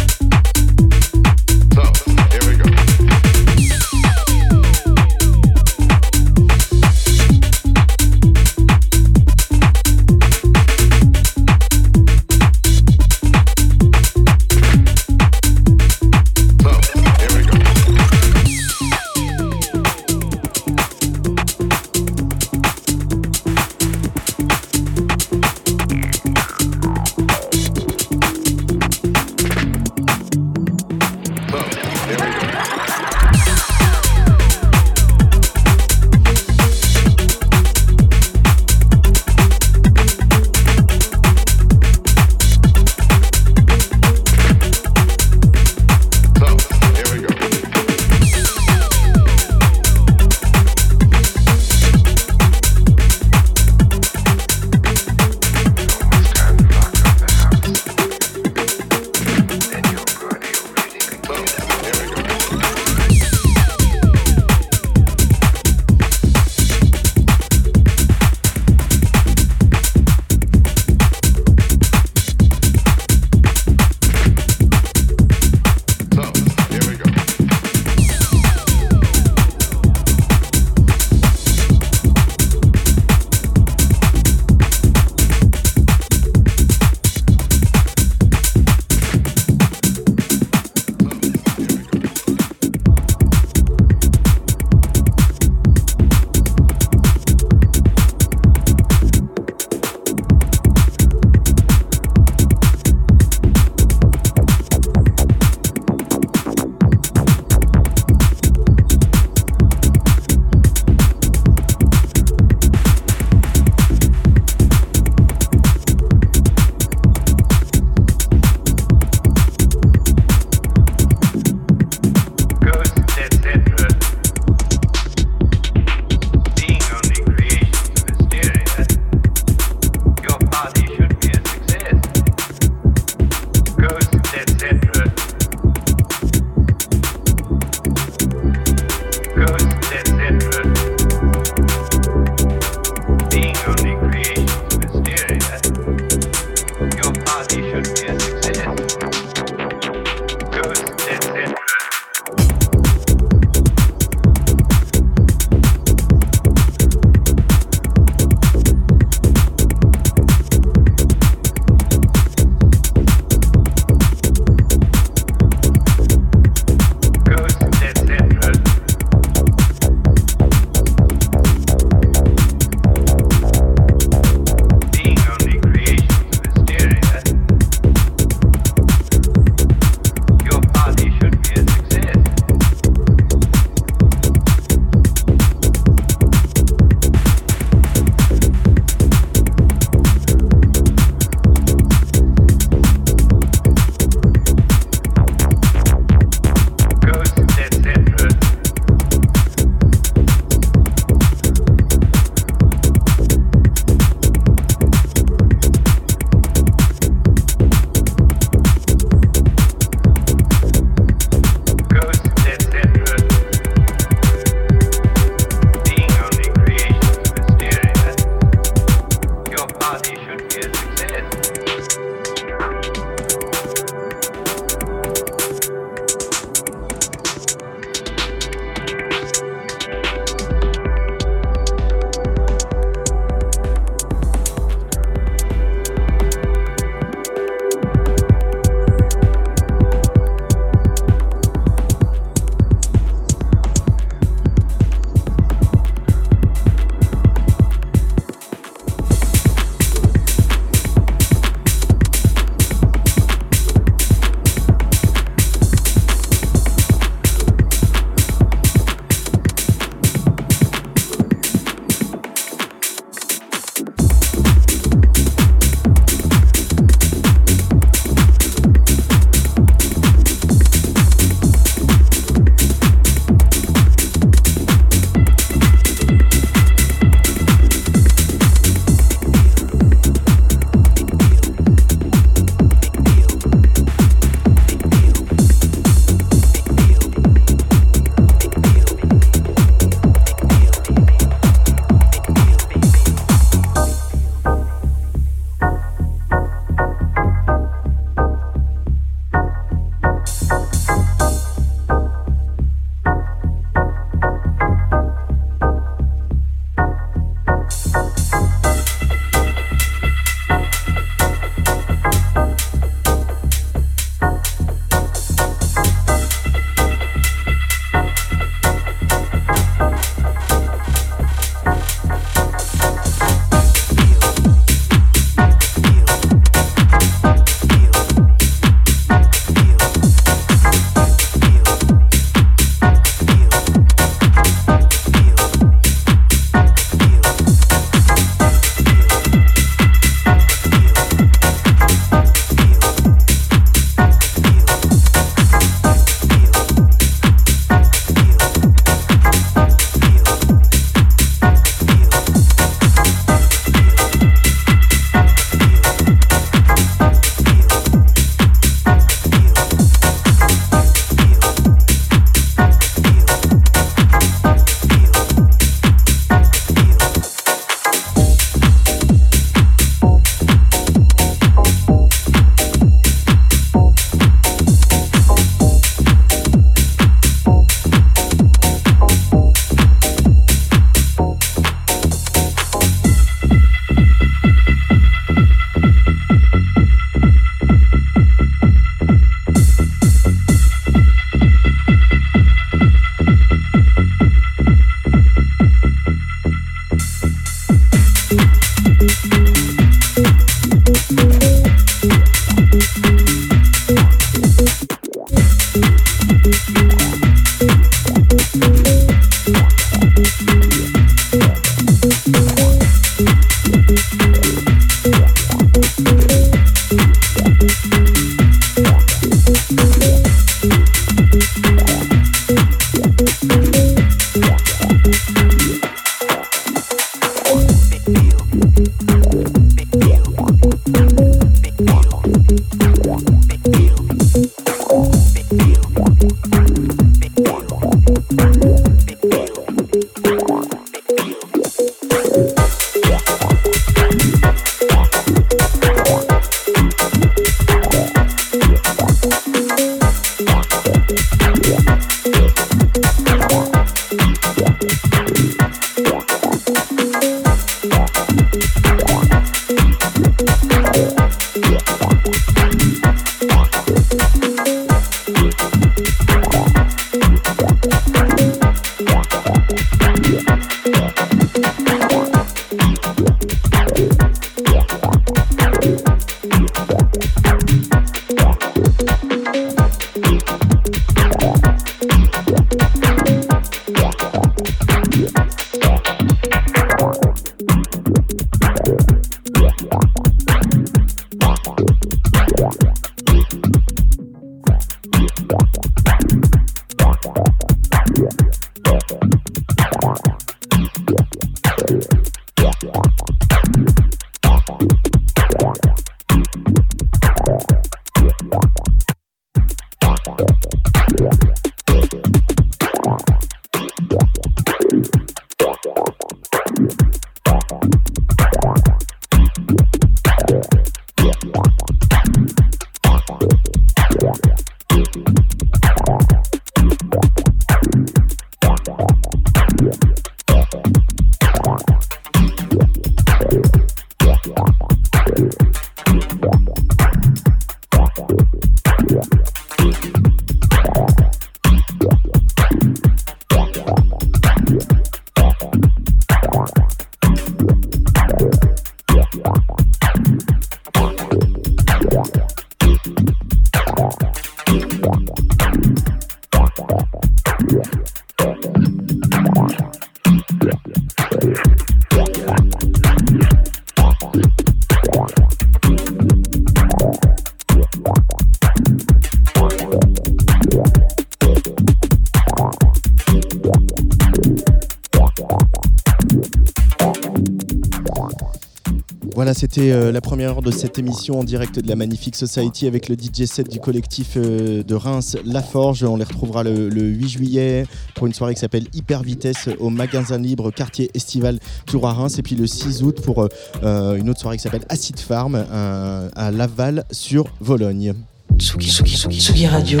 [SPEAKER 2] C'était euh, la première heure de cette émission en direct de la Magnifique Society avec le DJ set du collectif euh, de Reims La Forge. On les retrouvera le, le 8 juillet pour une soirée qui s'appelle Hyper Vitesse au magasin libre quartier estival Tour à Reims. Et puis le 6 août pour euh, une autre soirée qui s'appelle Acid Farm à Laval sur Vologne.
[SPEAKER 1] Tsugi, Tsugi, Tsugi, Tsugi Radio.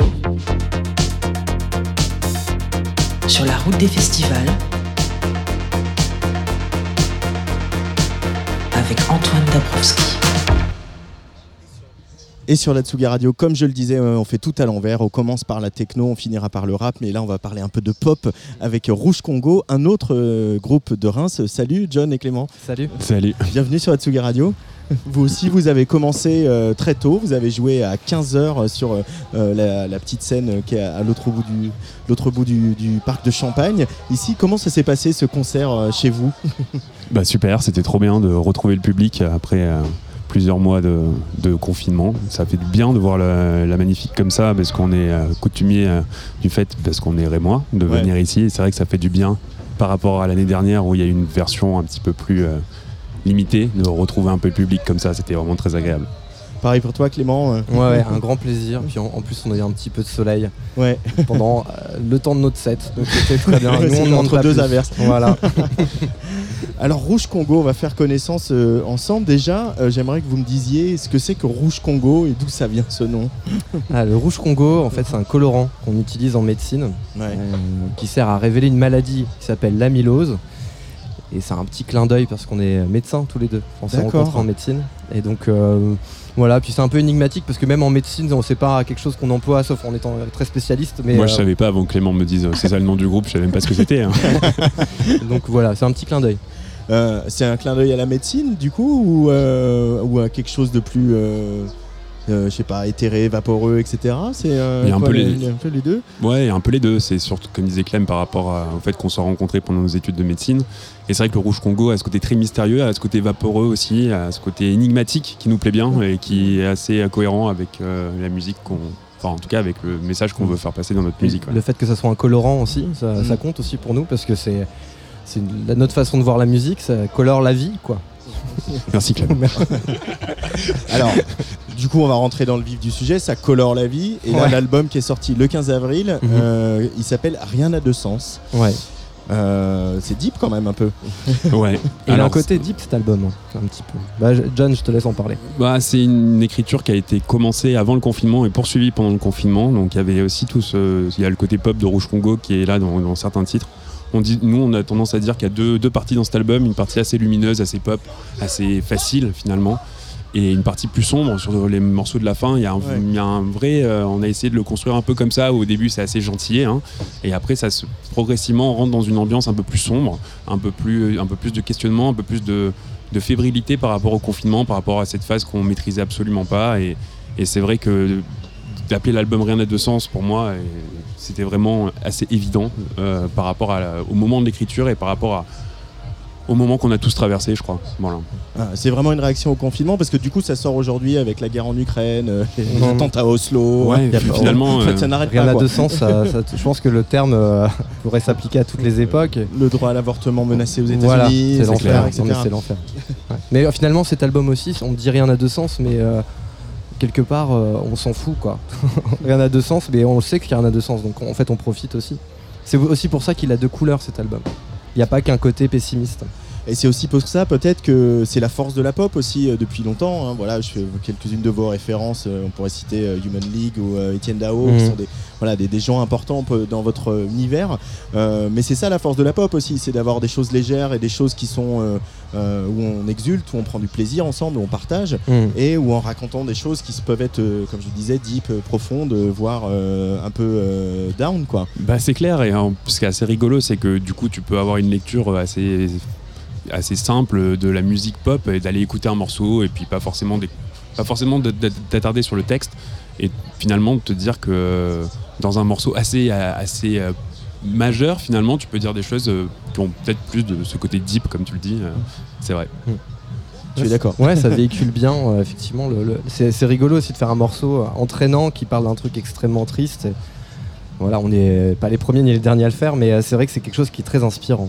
[SPEAKER 1] Sur la route des festivals. Avec Antoine Dabrowski.
[SPEAKER 2] Et sur la Tsugi Radio, comme je le disais, euh, on fait tout à l'envers. On commence par la techno, on finira par le rap, mais là on va parler un peu de pop avec Rouge Congo, un autre euh, groupe de Reims. Salut John et Clément.
[SPEAKER 10] Salut.
[SPEAKER 11] Salut.
[SPEAKER 2] Bienvenue sur la Tsugi Radio. Vous aussi, vous avez commencé euh, très tôt. Vous avez joué à 15h sur euh, la, la petite scène qui est à l'autre bout, du, l'autre bout du, du parc de Champagne. Ici, comment ça s'est passé ce concert euh, chez vous?
[SPEAKER 11] Bah super, c'était trop bien de retrouver le public après euh, plusieurs mois de, de confinement. Ça fait du bien de voir la, la magnifique comme ça parce qu'on est euh, coutumier euh, du fait, parce qu'on est rémois, de
[SPEAKER 2] Ouais.
[SPEAKER 11] venir ici. Et c'est vrai que ça fait du bien par rapport à l'année dernière où il y a eu une version un petit peu plus limitée, de retrouver un peu le public comme ça. C'était vraiment très agréable.
[SPEAKER 2] Pareil pour toi, Clément euh,
[SPEAKER 10] Ouais, ouais, un grand plaisir. Puis en, en plus, on a eu un petit peu de soleil
[SPEAKER 2] Ouais.
[SPEAKER 10] pendant euh, le temps de notre set. Donc c'était très bien.
[SPEAKER 2] Ouais,
[SPEAKER 10] Nous, on
[SPEAKER 2] entre deux
[SPEAKER 10] plus.
[SPEAKER 2] averses.
[SPEAKER 10] Voilà.
[SPEAKER 2] Alors Rouge Congo, on va faire connaissance euh, ensemble. Déjà, euh, j'aimerais que vous me disiez ce que c'est que Rouge Congo et d'où ça vient ce nom.
[SPEAKER 10] Ah, le rouge Congo, en fait, c'est un colorant qu'on utilise en médecine
[SPEAKER 2] Ouais.
[SPEAKER 10] qui sert à révéler une maladie qui s'appelle l'amylose. Et c'est un petit clin d'œil parce qu'on est médecins tous les deux. On s'est rencontrés en médecine. Et donc, voilà. Puis c'est un peu énigmatique parce que même en médecine, on sait pas quelque chose qu'on emploie sauf en étant très spécialiste. Mais
[SPEAKER 11] Moi je
[SPEAKER 10] euh,
[SPEAKER 11] savais pas avant que Clément me dise c'est ça le nom du groupe, je savais même pas ce que c'était. hein.
[SPEAKER 10] donc voilà, c'est un petit clin d'œil.
[SPEAKER 2] Euh, c'est un clin d'œil à la médecine, du coup, ou, euh, ou à quelque chose de plus, euh, je sais pas, éthéré, vaporeux, etc. C'est euh,
[SPEAKER 11] Il y a un peu les-
[SPEAKER 2] il y a un peu les deux.
[SPEAKER 11] Ouais, un peu les deux. C'est surtout, comme disait Clem, par rapport à- au fait qu'on s'est rencontrés pendant nos études de médecine. Et c'est vrai que le Rouge Congo a ce côté très mystérieux, a ce côté vaporeux aussi, a ce côté énigmatique qui nous plaît bien et qui est assez cohérent avec euh, la musique qu'on. Enfin, en tout cas, avec le message qu'on veut faire passer dans notre musique. ouais.
[SPEAKER 10] Le fait que ça soit un colorant aussi, ça,
[SPEAKER 2] Mm.
[SPEAKER 10] ça compte aussi pour nous parce que c'est c'est une- la- notre façon de voir la musique, ça colore la vie, quoi.
[SPEAKER 11] Merci Clem.
[SPEAKER 2] Alors, du coup, on va rentrer dans le vif du sujet. Ça colore la vie. Et là,
[SPEAKER 10] Ouais.
[SPEAKER 2] l'album qui est sorti le 15 avril,
[SPEAKER 10] Mhm.
[SPEAKER 2] euh, il s'appelle Rien n'a de sens.
[SPEAKER 10] Ouais.
[SPEAKER 2] Euh, c'est deep quand même un peu.
[SPEAKER 11] Ouais.
[SPEAKER 10] Et il a un côté deep cet album, hein, un petit peu. Bah, John, je te laisse en parler.
[SPEAKER 11] Bah, c'est une écriture qui a été commencée avant le confinement et poursuivie pendant le confinement. Donc il y avait aussi tout ce. Il y a le côté pop de Rouge Congo qui est là dans, dans certains titres. On dit, nous, on a tendance à dire qu'il y a deux, deux parties dans cet album une partie assez lumineuse, assez pop, assez facile finalement. Et une partie plus sombre sur les morceaux de la fin. Il y a un,
[SPEAKER 2] Ouais.
[SPEAKER 11] il y a un vrai. euh, on a essayé de le construire un peu comme ça. Au début, c'est assez gentil. hein. et après, ça se, progressivement rentre dans une ambiance un peu plus sombre, un peu plus, un peu plus de questionnement, un peu plus de, de fébrilité par rapport au confinement, par rapport à cette phase qu'on maîtrisait absolument pas. Et, et c'est vrai que d'appeler l'album Rien n'a de sens pour moi, et c'était vraiment assez évident euh, par rapport à la- au moment de l'écriture et par rapport à, au moment qu'on a tous traversé, je crois. Voilà.
[SPEAKER 2] Ah, c'est vraiment une réaction au confinement parce que du coup, ça sort aujourd'hui avec la guerre en Ukraine, euh, les
[SPEAKER 10] Non.
[SPEAKER 2] attentats à Oslo.
[SPEAKER 11] Ouais,
[SPEAKER 2] a
[SPEAKER 11] finalement,
[SPEAKER 2] en fait,
[SPEAKER 11] euh,
[SPEAKER 2] ça n'arrête
[SPEAKER 10] Rien
[SPEAKER 2] pas.
[SPEAKER 10] n'a de sens. ça- ça- je pense que le terme euh, pourrait s'appliquer à toutes les époques.
[SPEAKER 2] Le droit à l'avortement menacé aux États-Unis,
[SPEAKER 10] Voilà, c'est l'enfer. mais c'est l'enfer. Ouais. Mais finalement, cet album aussi, on dit rien n'a de sens, mais euh, quelque part, euh, on s'en fout, quoi. rien n'a de sens, mais on sait qu'il rien n'a de sens, donc en fait, on profite aussi. C'est aussi pour ça qu'il a deux couleurs cet album. Il n'y a pas qu'un côté pessimiste.
[SPEAKER 2] Et c'est aussi pour ça peut-être que c'est la force de la pop aussi euh, depuis longtemps. hein. Voilà, je fais quelques-unes de vos références. euh, on pourrait citer euh, Human League ou euh, Étienne Dao, qui
[SPEAKER 10] Mhm.
[SPEAKER 2] sont des, voilà, des, des gens importants dans votre univers. Euh, mais c'est ça la force de la pop aussi, c'est d'avoir des choses légères et des choses qui sont euh, euh, où on exulte, où on prend du plaisir ensemble, où on partage,
[SPEAKER 10] Mhm.
[SPEAKER 2] et où en racontant des choses qui peuvent être, euh, comme je disais, deep, profondes, voire euh, un peu euh, down, quoi.
[SPEAKER 11] Bah, c'est clair, et hein, ce qui est assez rigolo, c'est que du coup, tu peux avoir une lecture assez, assez simple de la musique pop et d'aller écouter un morceau et puis pas forcément, des- pas forcément de- de- t'attarder sur le texte et finalement de te dire que dans un morceau assez, assez euh, majeur, finalement, tu peux dire des choses euh, qui ont peut-être plus de ce côté deep, comme tu le dis. euh, c'est vrai.
[SPEAKER 2] Je suis d'accord.
[SPEAKER 10] Ouais, ça véhicule bien, euh, effectivement. Le, le- c'est, c'est rigolo aussi de faire un morceau entraînant qui parle d'un truc extrêmement triste. Voilà, on n'est pas les premiers ni les derniers à le faire, mais c'est vrai que c'est quelque chose qui est très inspirant.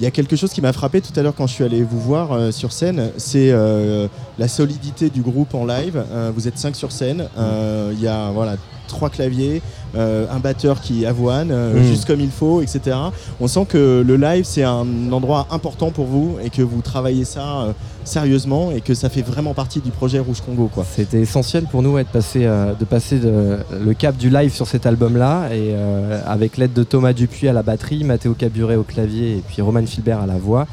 [SPEAKER 2] Il y a quelque chose qui m'a frappé tout à l'heure quand je suis allé vous voir euh, sur scène, c'est euh, la solidité du groupe en live. Euh, vous êtes cinq sur scène, il y a voilà trois claviers, un batteur qui avoine euh,
[SPEAKER 10] Mm.
[SPEAKER 2] juste comme il faut, etc. On sent que le live c'est un endroit important pour vous et que vous travaillez ça sérieusement et que ça fait vraiment partie du projet Rouge Congo.
[SPEAKER 10] C'était essentiel pour nous de passer, euh, le cap du live sur cet album-là, et euh, avec l'aide de Thomas Dupuis à la batterie, Mathéo Caburet au clavier et puis Roman Filbert à la voix.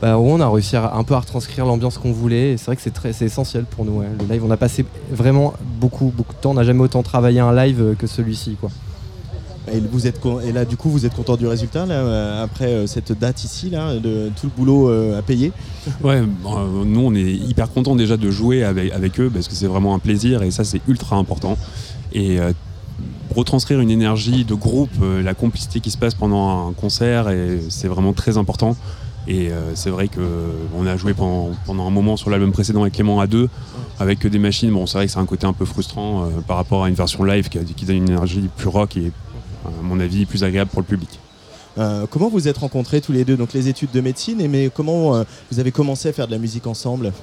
[SPEAKER 10] Bah, on a réussi un peu à retranscrire l'ambiance qu'on voulait. C'est vrai que c'est essentiel pour nous. Le live, on a passé vraiment beaucoup, de temps. On n'a jamais autant travaillé un live que celui-ci.
[SPEAKER 2] Et, vous êtes et là, du coup, vous êtes content du résultat là, euh, après euh, cette date ici, là, de tout le boulot euh, à payer?
[SPEAKER 11] Ouais, nous on est hyper contents déjà de jouer avec, eux parce que c'est vraiment un plaisir et ça c'est ultra important. Et retranscrire une énergie de groupe, la complicité qui se passe pendant un concert, et c'est vraiment très important. Et c'est vrai qu'on a joué pendant, pendant un moment sur l'album précédent avec Clément à deux, avec des machines. Bon, c'est vrai que c'est un côté un peu frustrant par rapport à une version live qui, qui donne une énergie plus rock et, à mon avis, plus agréable pour le public.
[SPEAKER 2] Euh, comment vous êtes rencontrés tous les deux Donc les études de médecine, et mais comment euh, vous avez commencé à faire de la musique ensemble?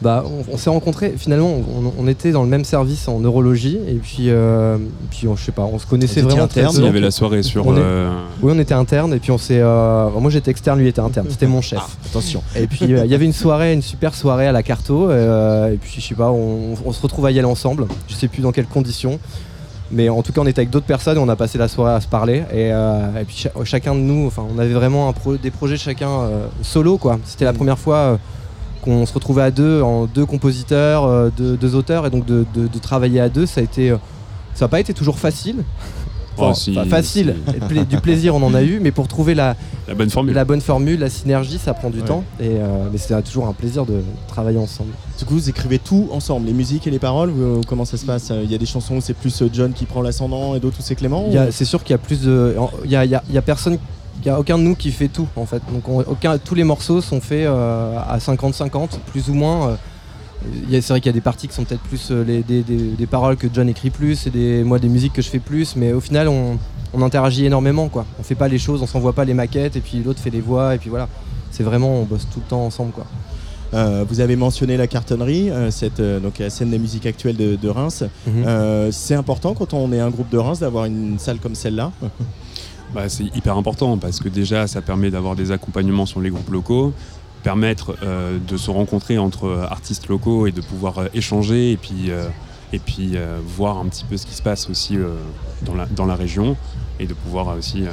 [SPEAKER 10] Bah, on, on s'est rencontrés, finalement, on, on était dans le même service en neurologie, et puis, euh, puis on, je sais pas, on se connaissait vraiment très
[SPEAKER 2] interne.
[SPEAKER 11] Il y avait la soirée sur.
[SPEAKER 10] On est-
[SPEAKER 11] euh,
[SPEAKER 10] Oui, on était interne, et puis on s'est. euh, moi j'étais externe, lui était interne, c'était mon chef.
[SPEAKER 2] Attention.
[SPEAKER 10] Et puis euh, il y avait une soirée, une super soirée à la Carto, euh, et puis je sais pas, on, on se retrouve à y aller ensemble, je sais plus dans quelles conditions. Mais en tout cas, on était avec d'autres personnes et on a passé la soirée à se parler. Et, euh, et puis cha- chacun de nous, enfin, on avait vraiment un pro- des projets chacun euh, solo, quoi. C'était la première fois euh, qu'on se retrouvait à deux, en deux compositeurs, deux, deux auteurs, et donc de, de- de travailler à deux, ça a été, ça n'a pas été toujours facile. Enfin,
[SPEAKER 11] Oh, si,
[SPEAKER 10] pas facile, pla- du plaisir on en a eu, mais pour trouver la,
[SPEAKER 11] la bonne formule.
[SPEAKER 10] la bonne formule, la synergie, ça prend du
[SPEAKER 2] Ouais.
[SPEAKER 10] temps. Et, euh, mais c'est toujours un plaisir de travailler ensemble.
[SPEAKER 2] Du coup, vous écrivez tout ensemble, les musiques et les paroles vous- Comment ça se passe? Il y a des chansons où c'est plus euh, John qui prend l'ascendant et d'autres où c'est Clément ou-
[SPEAKER 10] C'est sûr qu'il y a plus de. Il y a, il y a- il y a personne. Il y a aucun de nous qui fait tout en fait. Donc on- aucun, tous les morceaux sont faits euh, à 50-50, plus ou moins. euh. Il y a- C'est vrai qu'il y a des parties qui sont peut-être plus euh, les, des, des- des paroles que John écrit plus et des, moi des musiques que je fais plus, mais au final on, on interagit énormément quoi. On fait pas les choses, on s'envoie pas les maquettes et puis l'autre fait les voix et puis voilà. C'est vraiment on bosse tout le temps ensemble quoi.
[SPEAKER 2] Euh, vous avez mentionné la cartonnerie, euh, cette, euh, donc la scène des musiques actuelles de, de Reims.
[SPEAKER 10] Mhm.
[SPEAKER 2] Euh, c'est important quand on est un groupe de Reims d'avoir une salle comme celle-là?
[SPEAKER 11] Bah, c'est hyper important parce que déjà ça permet d'avoir des accompagnements sur les groupes locaux, permettre euh, de se rencontrer entre euh, artistes locaux et de pouvoir euh, échanger et puis, euh, et puis euh, voir un petit peu ce qui se passe aussi euh, dans, la, dans la région et de pouvoir aussi euh,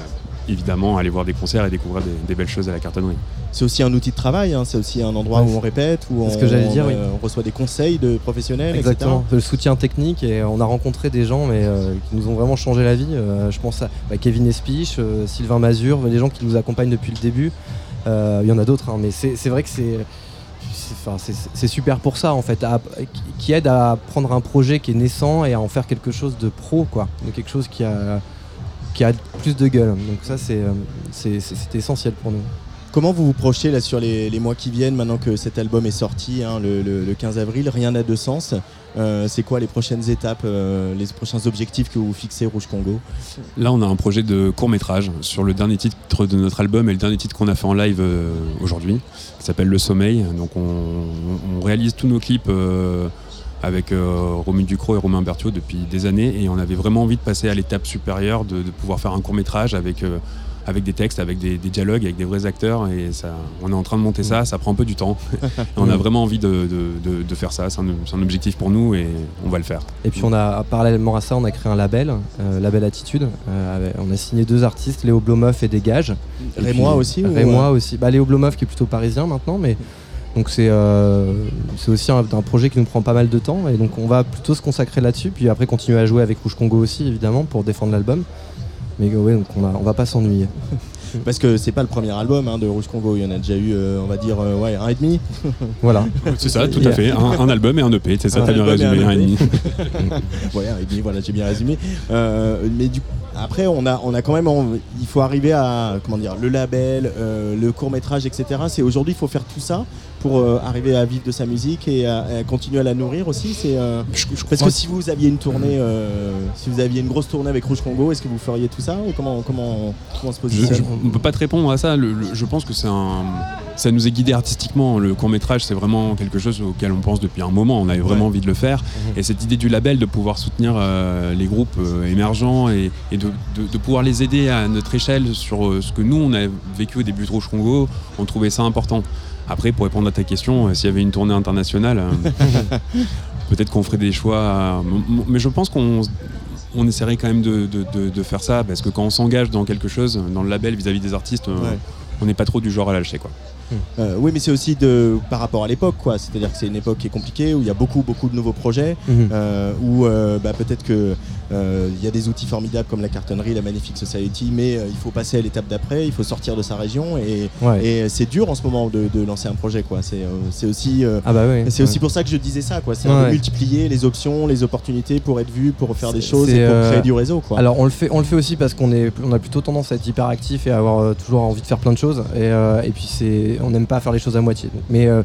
[SPEAKER 11] évidemment aller voir des concerts et découvrir des, des belles choses à la cartonnerie.
[SPEAKER 2] C'est aussi un outil de travail, hein, c'est aussi un endroit
[SPEAKER 10] Ouais,
[SPEAKER 2] où on répète, où on,
[SPEAKER 10] ce que j'allais dire, oui.
[SPEAKER 2] on reçoit des conseils de professionnels,
[SPEAKER 10] Exactement, le soutien technique et on a rencontré des gens mais, euh, qui nous ont vraiment changé la vie. Euh, je pense à bah, Kevin Espiche, euh, Sylvain Mazur, des gens qui nous accompagnent depuis le début. Euh, Il y en a d'autres, hein, mais c'est vrai que c'est super pour ça en fait, qui- aide à prendre un projet qui est naissant et à en faire quelque chose de pro, quoi, de quelque chose qui a, plus de gueule. Donc ça c'est euh, c'est- essentiel pour nous.
[SPEAKER 2] Comment vous vous projetez là sur les, mois qui viennent maintenant que cet album est sorti hein, le 15 avril Rien n'a de sens. Euh, c'est quoi les prochaines étapes, euh, les prochains objectifs que vous fixez Rouge Congo?
[SPEAKER 11] Là, on a un projet de court métrage sur le dernier titre de notre album et le dernier titre qu'on a fait en live euh, aujourd'hui, qui s'appelle Le Sommeil. Donc, on, réalise tous nos clips avec Romu Ducrot et Romain Berthiaud depuis des années. Et on avait vraiment envie de passer à l'étape supérieure, de, pouvoir faire un court métrage avec avec des textes, avec des, des dialogues, avec des vrais acteurs. Et ça, on est en train de monter ça, ça prend un peu du temps. Et on a vraiment envie de, de- de- de faire ça. C'est un, objectif pour nous et on va le faire.
[SPEAKER 10] Et puis on a parallèlement à ça, on a créé un label, euh, label Attitude. Euh, on a signé deux artistes, Léo Blomoff et Dégage. Et
[SPEAKER 2] Rémois
[SPEAKER 10] puis-
[SPEAKER 2] aussi,
[SPEAKER 10] Rémois
[SPEAKER 2] euh
[SPEAKER 10] aussi. Bah, Léo Blomoff qui est plutôt parisien maintenant, mais donc c'est euh, c'est aussi un, un projet qui nous prend pas mal de temps et donc on va plutôt se consacrer là-dessus. Puis après continuer à jouer avec Rouge Congo aussi évidemment pour défendre l'album. Mais ouais, donc on, a- on va pas s'ennuyer.
[SPEAKER 2] Parce que c'est pas le premier album hein, de Rouge Congo, il y en a déjà eu, euh, on va dire, euh, ouais, un et demi.
[SPEAKER 10] Voilà.
[SPEAKER 11] C'est ça, tout à fait. Un, un album et un EP, c'est ça, t'as bien résumé,
[SPEAKER 2] un
[SPEAKER 11] un et demi.
[SPEAKER 2] ouais, un et demi, voilà, j'ai bien résumé. Euh, mais du après, on a, on a quand même, il faut arriver à, comment dire, le label, euh, le court métrage, etc. C'est aujourd'hui, il faut faire tout ça pour euh, arriver à vivre de sa musique et à, à continuer à la nourrir aussi. C'est euh, parce que si vous aviez une tournée, euh, si vous aviez une grosse tournée avec Rouge Congo, est-ce que vous feriez tout ça ou comment, comment, comment on se
[SPEAKER 11] Je,
[SPEAKER 2] positionne
[SPEAKER 11] je- on peut pas te répondre à ça. Le- le- je pense que c'est un, ça nous est guidé artistiquement. Le court métrage, c'est vraiment quelque chose auquel on pense depuis un moment. On avait vraiment
[SPEAKER 2] Ouais.
[SPEAKER 11] envie de le faire. Et cette idée du label, de pouvoir soutenir euh, les groupes euh, émergents et, et de, de- de pouvoir les aider à notre échelle sur euh, ce que nous on a vécu au début de Rouge Congo, on trouvait ça important. Après, pour répondre à ta question, euh, s'il y avait une tournée internationale, euh, peut-être qu'on ferait des choix. euh, mais je pense qu'on on essaierait quand même de, de- de- de faire ça parce que quand on s'engage dans quelque chose, dans le label vis-à-vis des artistes,
[SPEAKER 2] Ouais.
[SPEAKER 11] on n'est pas trop du genre à lâcher quoi.
[SPEAKER 2] Euh, oui, mais c'est aussi de, par rapport à l'époque, quoi. C'est-à-dire que c'est une époque qui est compliquée, où il y a beaucoup, beaucoup de nouveaux projets,
[SPEAKER 10] Mhm.
[SPEAKER 2] euh, où euh, bah, peut-être que il y a des outils formidables comme la cartonnerie, la Magnifique Society, mais il faut passer à l'étape d'après, il faut sortir de sa région, et,
[SPEAKER 10] Ouais.
[SPEAKER 2] et c'est dur en ce moment de, de lancer un projet, quoi. C'est euh, c'est aussi,
[SPEAKER 10] Ah bah oui.
[SPEAKER 2] c'est aussi
[SPEAKER 10] Ouais.
[SPEAKER 2] pour ça que je disais ça, quoi. C'est
[SPEAKER 10] Ouais.
[SPEAKER 2] de multiplier les options, les opportunités pour être vu, pour faire des choses et pour créer du réseau, quoi.
[SPEAKER 10] Alors on le fait, on le fait aussi parce qu'on est, on a plutôt tendance à être hyper actif et à avoir toujours envie de faire plein de choses. Et, et puis c'est, on n'aime pas faire les choses à moitié. Donc, Mais euh,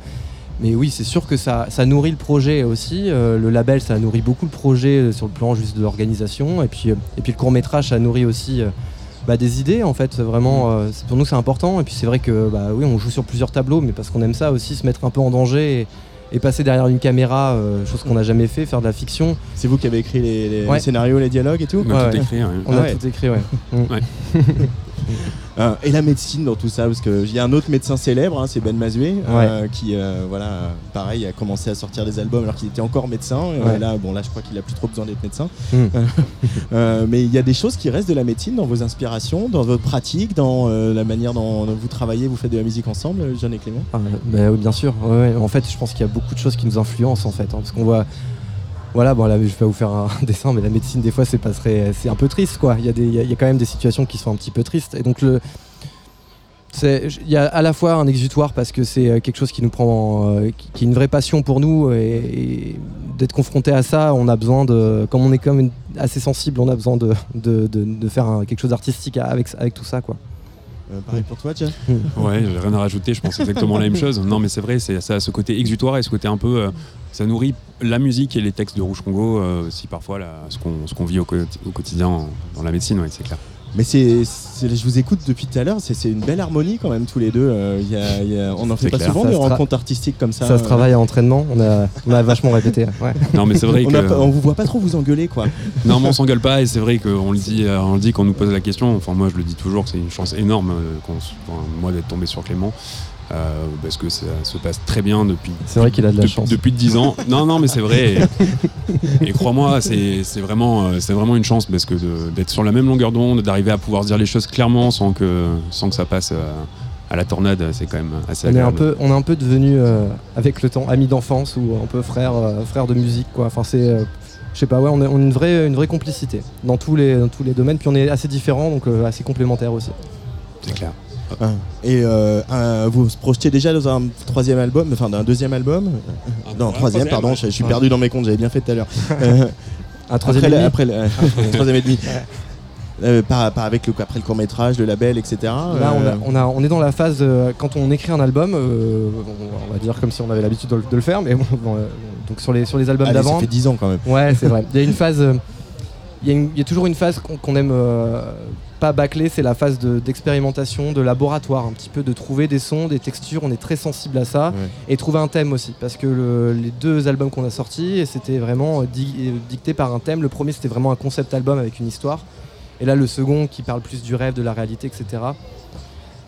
[SPEAKER 10] mais oui, c'est sûr que ça, ça nourrit le projet aussi. Euh, le label, ça nourrit beaucoup le projet euh, sur le plan juste de l'organisation. Et puis, euh, et puis le court métrage, ça nourrit aussi euh, bah, des idées. En fait, vraiment, euh, pour nous, c'est important. Et puis c'est vrai que bah, oui, on joue sur plusieurs tableaux, mais parce qu'on aime ça aussi, se mettre un peu en danger. Et, et passer derrière une caméra, euh, chose qu'on n'a jamais fait, faire de la fiction.
[SPEAKER 2] C'est vous qui avez écrit les, les-
[SPEAKER 10] Ouais.
[SPEAKER 2] les scénarios, les dialogues et tout
[SPEAKER 11] On a
[SPEAKER 10] Ouais,
[SPEAKER 11] tout
[SPEAKER 10] ouais.
[SPEAKER 11] écrit. ouais.
[SPEAKER 10] On
[SPEAKER 2] Ah
[SPEAKER 10] a
[SPEAKER 2] ouais.
[SPEAKER 10] tout écrit, ouais.
[SPEAKER 2] Euh, et la médecine dans tout ça, parce qu'il y a un autre médecin célèbre, hein, c'est Ben Mazoué, euh, qui, euh, voilà, pareil, a commencé à sortir des albums alors qu'il était encore médecin.
[SPEAKER 10] Ouais.
[SPEAKER 2] là, bon, là, je crois qu'il a plus trop besoin d'être médecin.
[SPEAKER 10] Mm.
[SPEAKER 2] Euh, mais il y a des choses qui restent de la médecine dans vos inspirations, dans votre pratique, dans la manière dont vous travaillez, vous faites de la musique ensemble, Jeanne et Clément?
[SPEAKER 10] Ah, bah oui, bien sûr. Ouais. En fait, je pense qu'il y a beaucoup de choses qui nous influencent en fait, hein, parce qu'on voit. Voilà, bon là, je vais pas vous faire un dessin, mais la médecine des fois c'est c'est un peu triste quoi. Il y, a des- y a- quand même des situations qui sont un petit peu tristes, et donc le, il y a à la fois un exutoire parce que c'est euh, quelque chose qui nous prend, euh, qui, est une vraie passion pour nous, et, d'être confronté à ça, on a besoin de, comme on est comme assez sensible, on a besoin de, de, de- faire quelque chose d'artistique avec avec tout ça quoi.
[SPEAKER 2] Euh, pareil pour toi, Jeanne
[SPEAKER 11] Ouais, j'ai rien à rajouter, je pense exactement la même chose. Non, mais c'est vrai, c'est ça ce côté exutoire et ce côté un peu. euh, ça nourrit la musique et les textes de Rouge Congo, euh, aussi parfois ce qu'on vit au, quotidien en- dans la médecine, ouais, c'est clair.
[SPEAKER 2] Mais c'est, c'est- je vous écoute depuis tout à l'heure, c'est, c'est une belle harmonie quand même tous les deux. Euh, il y a- il y a- on n'en fait pas
[SPEAKER 11] clair.
[SPEAKER 2] souvent
[SPEAKER 10] Ça
[SPEAKER 2] des rencontres artistiques comme ça.
[SPEAKER 10] Ça, se
[SPEAKER 2] euh,
[SPEAKER 10] travaille à entraînement, on a, on a vachement répété. Ouais.
[SPEAKER 11] Non, mais c'est vrai
[SPEAKER 2] on,
[SPEAKER 11] que.
[SPEAKER 2] a on vous voit pas trop vous engueuler, quoi.
[SPEAKER 11] Non, mais on s'engueule pas et c'est vrai qu'on le dit, euh, on le dit quand on nous pose la question. Enfin, moi, je le dis toujours c'est une chance énorme, qu'on s- enfin, moi, d'être tombé sur Clément. Euh, parce que ça se passe très bien depuis.
[SPEAKER 10] C'est vrai qu'il a de la
[SPEAKER 11] de-
[SPEAKER 10] chance.
[SPEAKER 11] Depuis 10 ans. Non, non, mais c'est vrai. Et, et crois-moi, c'est vraiment, euh, c'est vraiment une chance parce que d'être sur la même longueur d'onde, d'arriver à pouvoir dire les choses clairement sans que, sans que ça passe euh, à la tornade, c'est quand même assez
[SPEAKER 10] On est un
[SPEAKER 11] agréable.
[SPEAKER 10] peu, on est un peu devenu euh, avec le temps amis d'enfance ou un peu frères, euh, frères de musique quoi. Enfin c'est, euh, je sais pas, ouais, on a, on a une vraie, une vraie complicité dans tous les, dans tous les domaines. Puis on est assez différents donc euh, assez complémentaires aussi.
[SPEAKER 11] C'est clair.
[SPEAKER 2] Ah. Et euh, un- vous vous projetez déjà dans un troisième album, enfin d'un deuxième album? Non, troisième, pardon, je, je suis perdu dans mes comptes, j'avais bien fait tout à l'heure. Euh,
[SPEAKER 10] Un troisième
[SPEAKER 2] après,
[SPEAKER 10] et demi?
[SPEAKER 2] après troisième et demi. Euh, par avec le, après le court métrage, le label, etc.
[SPEAKER 10] Là, on,
[SPEAKER 2] Euh,
[SPEAKER 10] a- on, a- on est dans la phase, euh, quand on écrit un album, euh, on, on va dire comme si on avait l'habitude de, le- de le faire, mais bon, bon, euh, donc sur les, sur les albums d'avant.
[SPEAKER 2] ça fait 10 ans quand même.
[SPEAKER 10] Ouais, c'est vrai. Il y a une phase. Il y, a y toujours une phase qu'on aime euh, pas bâcler, c'est la phase de- d'expérimentation, de, laboratoire, un petit peu de trouver des sons, des textures. On est très sensible à ça
[SPEAKER 2] Ouais.
[SPEAKER 10] et trouver un thème aussi, parce que le- les deux albums qu'on a sortis, et c'était vraiment euh, di- euh, dicté par un thème. Le premier, c'était vraiment un concept album avec une histoire. Et là, le second qui parle plus du rêve, de la réalité, etc.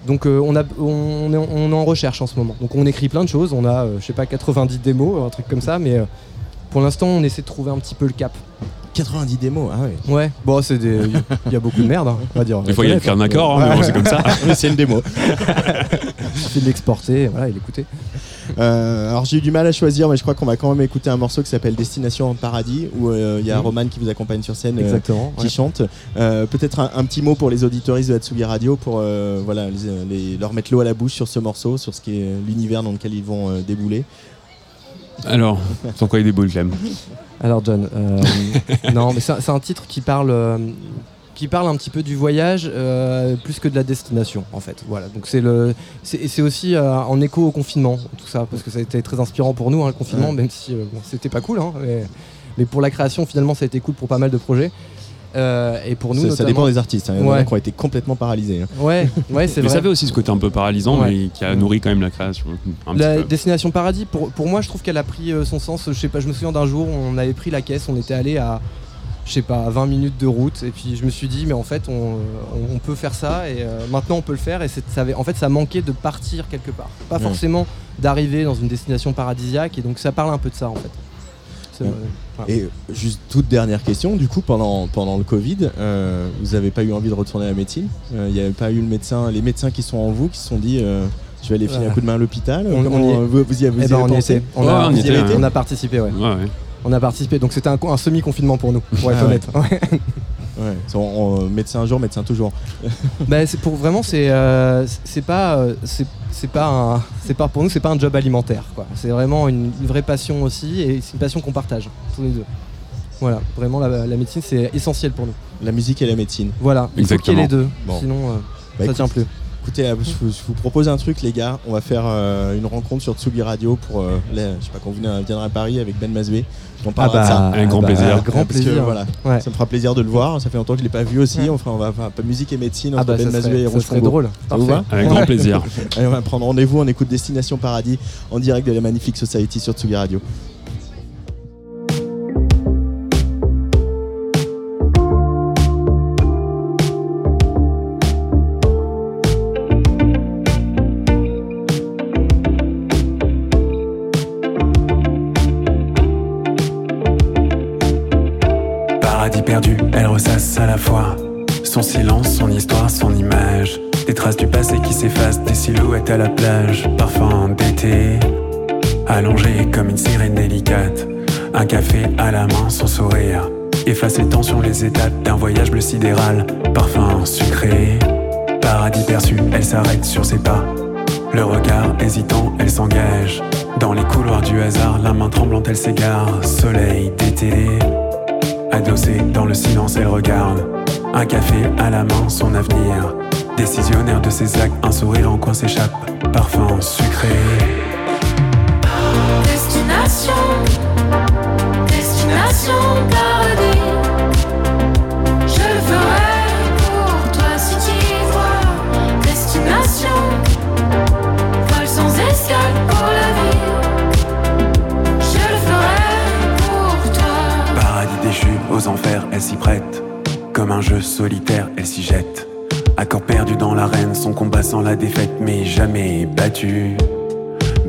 [SPEAKER 10] Donc euh, on, a, on, est, on est en recherche en ce moment. Donc on écrit plein de choses. On a, euh, je sais pas, 90 démos, un truc comme ça. Mais euh, pour l'instant, on essaie de trouver un petit peu le cap.
[SPEAKER 2] 90 démos, ah ouais.
[SPEAKER 10] Ouais, bon, c'est des. Il y a beaucoup de merde, hein, on va dire.
[SPEAKER 11] Des fois, il y a écrit un accord, hein, mais bon, c'est comme ça.
[SPEAKER 2] Mais c'est une démo.
[SPEAKER 10] C'est de l'exporter, voilà, et l'écouter.
[SPEAKER 2] Euh, alors j'ai eu du mal à choisir, mais je crois qu'on va quand même écouter un morceau qui s'appelle Destination en Paradis, où euh, il y a
[SPEAKER 10] Mhm.
[SPEAKER 2] Roman qui vous accompagne sur scène, euh,
[SPEAKER 10] Exactement,
[SPEAKER 2] qui
[SPEAKER 10] ouais.
[SPEAKER 2] chante. Euh, Peut-être un, un petit mot pour les auditoristes de Hatsugi Radio pour euh, voilà, les- les- leur mettre l'eau à la bouche sur ce morceau, sur ce qui est l'univers dans lequel ils vont euh, débouler.
[SPEAKER 11] Alors, sans quoi il déboule, Clem
[SPEAKER 10] Alors John, euh, non, mais c'est un- titre qui parle, euh, qui parle un petit peu du voyage euh, plus que de la destination, en fait. Voilà. Donc c'est le, aussi en écho au confinement, tout ça, parce que ça a été très inspirant pour nous, hein, le confinement,
[SPEAKER 2] Ouais.
[SPEAKER 10] même si bon, c'était pas cool, hein, mais, mais pour la création, finalement, ça a été cool pour pas mal de projets. Euh, et pour nous,
[SPEAKER 2] ça, dépend des artistes, hein. il y en a
[SPEAKER 10] Ouais.
[SPEAKER 2] qui ont été complètement paralysés. hein.
[SPEAKER 10] Ouais, ouais, c'est
[SPEAKER 11] Mais
[SPEAKER 10] vrai.
[SPEAKER 11] ça avait aussi ce côté un peu paralysant,
[SPEAKER 10] Ouais.
[SPEAKER 11] mais qui a nourri quand même la création. Un petit
[SPEAKER 10] La
[SPEAKER 11] peu.
[SPEAKER 10] destination paradis, pour, pour moi, je trouve qu'elle a pris euh, son sens. Je sais pas, je me souviens d'un jour, on avait pris la caisse, on était allé à, je sais pas, à 20 minutes de route, et puis je me suis dit, mais en fait, on, on- on peut faire ça, et euh, maintenant on peut le faire, et c'est- ça avait, en fait, ça manquait de partir quelque part, pas
[SPEAKER 2] Ouais.
[SPEAKER 10] forcément d'arriver dans une destination paradisiaque, et donc ça parle un peu de ça en fait.
[SPEAKER 2] Ouais.
[SPEAKER 10] voilà.
[SPEAKER 2] Et juste toute dernière question, du coup, pendant, pendant le Covid, euh, vous n'avez pas eu envie de retourner à la médecine? Euh, Il n'y avait pas eu le médecin, les médecins qui sont en vous, qui se sont dit euh, je vais aller filer un
[SPEAKER 10] Ouais.
[SPEAKER 2] coup de main à l'hôpital?
[SPEAKER 10] On- y est.
[SPEAKER 2] euh, vous, vous y, vous
[SPEAKER 10] Eh ben,
[SPEAKER 2] avez
[SPEAKER 10] on y
[SPEAKER 2] pensé?
[SPEAKER 10] était. On,
[SPEAKER 11] Ouais,
[SPEAKER 10] a,
[SPEAKER 11] on y était,
[SPEAKER 10] on a participé, ouais.
[SPEAKER 11] Ouais, ouais.
[SPEAKER 10] On a participé, donc c'était un, un semi-confinement pour nous, pour être
[SPEAKER 2] Ah ouais.
[SPEAKER 10] honnête. Ouais.
[SPEAKER 2] On- on- médecin un jour, médecin toujours.
[SPEAKER 10] Bah, c'est pour vraiment c'est euh, c'est pas euh, c'est c'est pas un c'est pas pour nous c'est pas un job alimentaire quoi. C'est vraiment une, une vraie passion aussi et c'est une passion qu'on partage tous les deux. Voilà, vraiment la, la médecine c'est essentiel pour nous.
[SPEAKER 2] La musique et la médecine.
[SPEAKER 10] Voilà, il faut qu'il y ait les deux.
[SPEAKER 2] Bon.
[SPEAKER 10] Sinon euh,
[SPEAKER 2] Bah,
[SPEAKER 10] ça
[SPEAKER 2] écoute,
[SPEAKER 10] tient plus.
[SPEAKER 2] Écoutez, euh, je vous, je vous propose un truc, les gars. On va faire euh, une rencontre sur Tsugi Radio pour, euh, les- je sais pas, quand vous viendra à Paris avec Ben Mazoué. On parlera de ça.
[SPEAKER 11] Avec grand
[SPEAKER 10] bah,
[SPEAKER 11] plaisir.
[SPEAKER 10] grand
[SPEAKER 2] Parce que,
[SPEAKER 10] plaisir.
[SPEAKER 2] voilà,
[SPEAKER 10] Ouais.
[SPEAKER 2] ça me fera plaisir de le voir. Ça fait longtemps que je l'ai pas vu aussi.
[SPEAKER 10] Ouais.
[SPEAKER 2] On fera, on va faire un peu musique et médecine
[SPEAKER 10] Ah
[SPEAKER 2] entre
[SPEAKER 10] bah
[SPEAKER 2] Ben
[SPEAKER 10] serait,
[SPEAKER 2] et
[SPEAKER 10] serait
[SPEAKER 2] Congo.
[SPEAKER 10] drôle.
[SPEAKER 2] Ça vous
[SPEAKER 10] Parfait.
[SPEAKER 2] va
[SPEAKER 11] Avec grand plaisir.
[SPEAKER 2] Allez, on va prendre rendez-vous. On écoute Destination Paradis en direct de la Magnifique Society sur Tsugi Radio.
[SPEAKER 12] Son silence, son histoire, son image. Des traces du passé qui s'effacent, des silhouettes à la plage, parfum d'été. Allongé comme une sirène délicate, un café à la main, son sourire. Efface les tensions, les étapes d'un voyage bleu sidéral, parfum sucré. Paradis perçu, elle s'arrête sur ses pas. Le regard hésitant, elle s'engage. Dans les couloirs du hasard, la main tremblante, elle s'égare. Soleil d'été. Adossée dans le silence, elle regarde. Un café à la main, son avenir. Décisionnaire de ses actes, un sourire en coin s'échappe. Parfum sucré.
[SPEAKER 13] Destination, destination paradis. Je le ferai pour toi si tu y crois. Destination, vol sans escale pour la vie. Je le ferai pour toi.
[SPEAKER 12] Paradis déchu aux enfers, elle s'y prête? Comme un jeu solitaire, elle s'y jette. Accord perdu dans l'arène, son combat sans la défaite, mais jamais battu.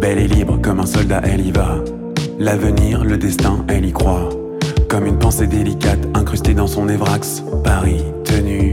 [SPEAKER 12] Belle et libre comme un soldat, elle y va. L'avenir, le destin, elle y croit. Comme une pensée délicate incrustée dans son évrax, Paris tenu.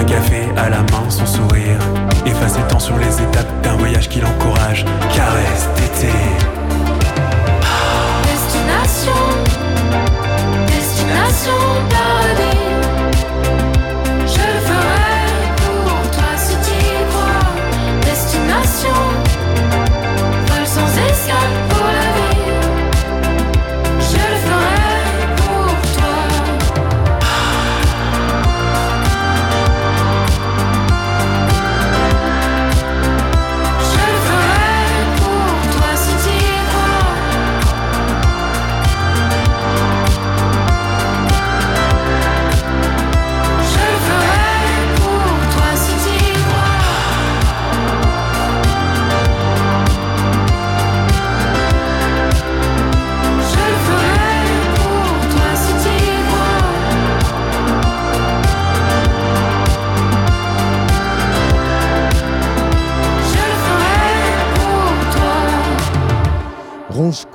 [SPEAKER 12] Un café à la main, son sourire. Efface temps sur les étapes d'un voyage qui l'encourage. Caresse d'été.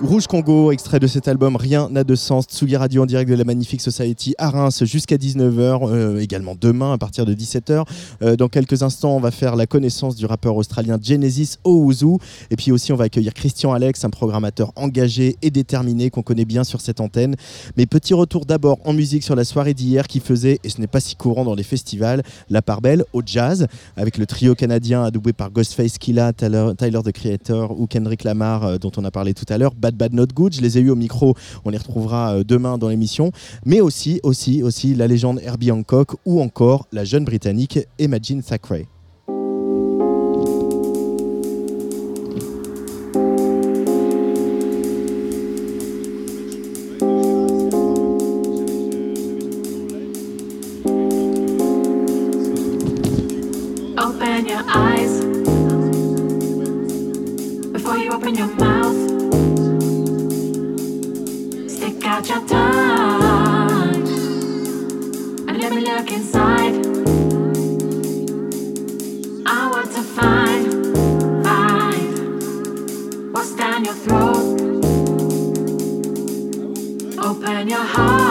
[SPEAKER 2] Rouge, Congo, extrait de cet album Rien n'a de sens. Tsugi Radio en direct de la Magnifique Society à Reims jusqu'à 19h, euh, également demain à partir de 17h. Euh, dans quelques instants, on va faire la connaissance du rappeur australien Genesis Owuzu. Et puis aussi, on va accueillir Christian Alex, un programmateur engagé et déterminé qu'on connaît bien sur cette antenne. Mais petit retour d'abord en musique sur la soirée d'hier qui faisait, et ce n'est pas si courant dans les festivals, la part belle au jazz avec le trio canadien adoubé par Ghostface Killa, Tyler, Tyler the Creator ou Kendrick Lamar euh, dont on a parlé tout à l'heure. Bad Bad Not Good, je les ai eu au micro, on les retrouvera euh, demain dans l'émission. Mais aussi, aussi, aussi la légende Herbie Hancock ou encore la jeune britannique Imagine Thackeray.
[SPEAKER 13] Out your tongue and let me look inside. I want to find, find what's down your throat. Open your heart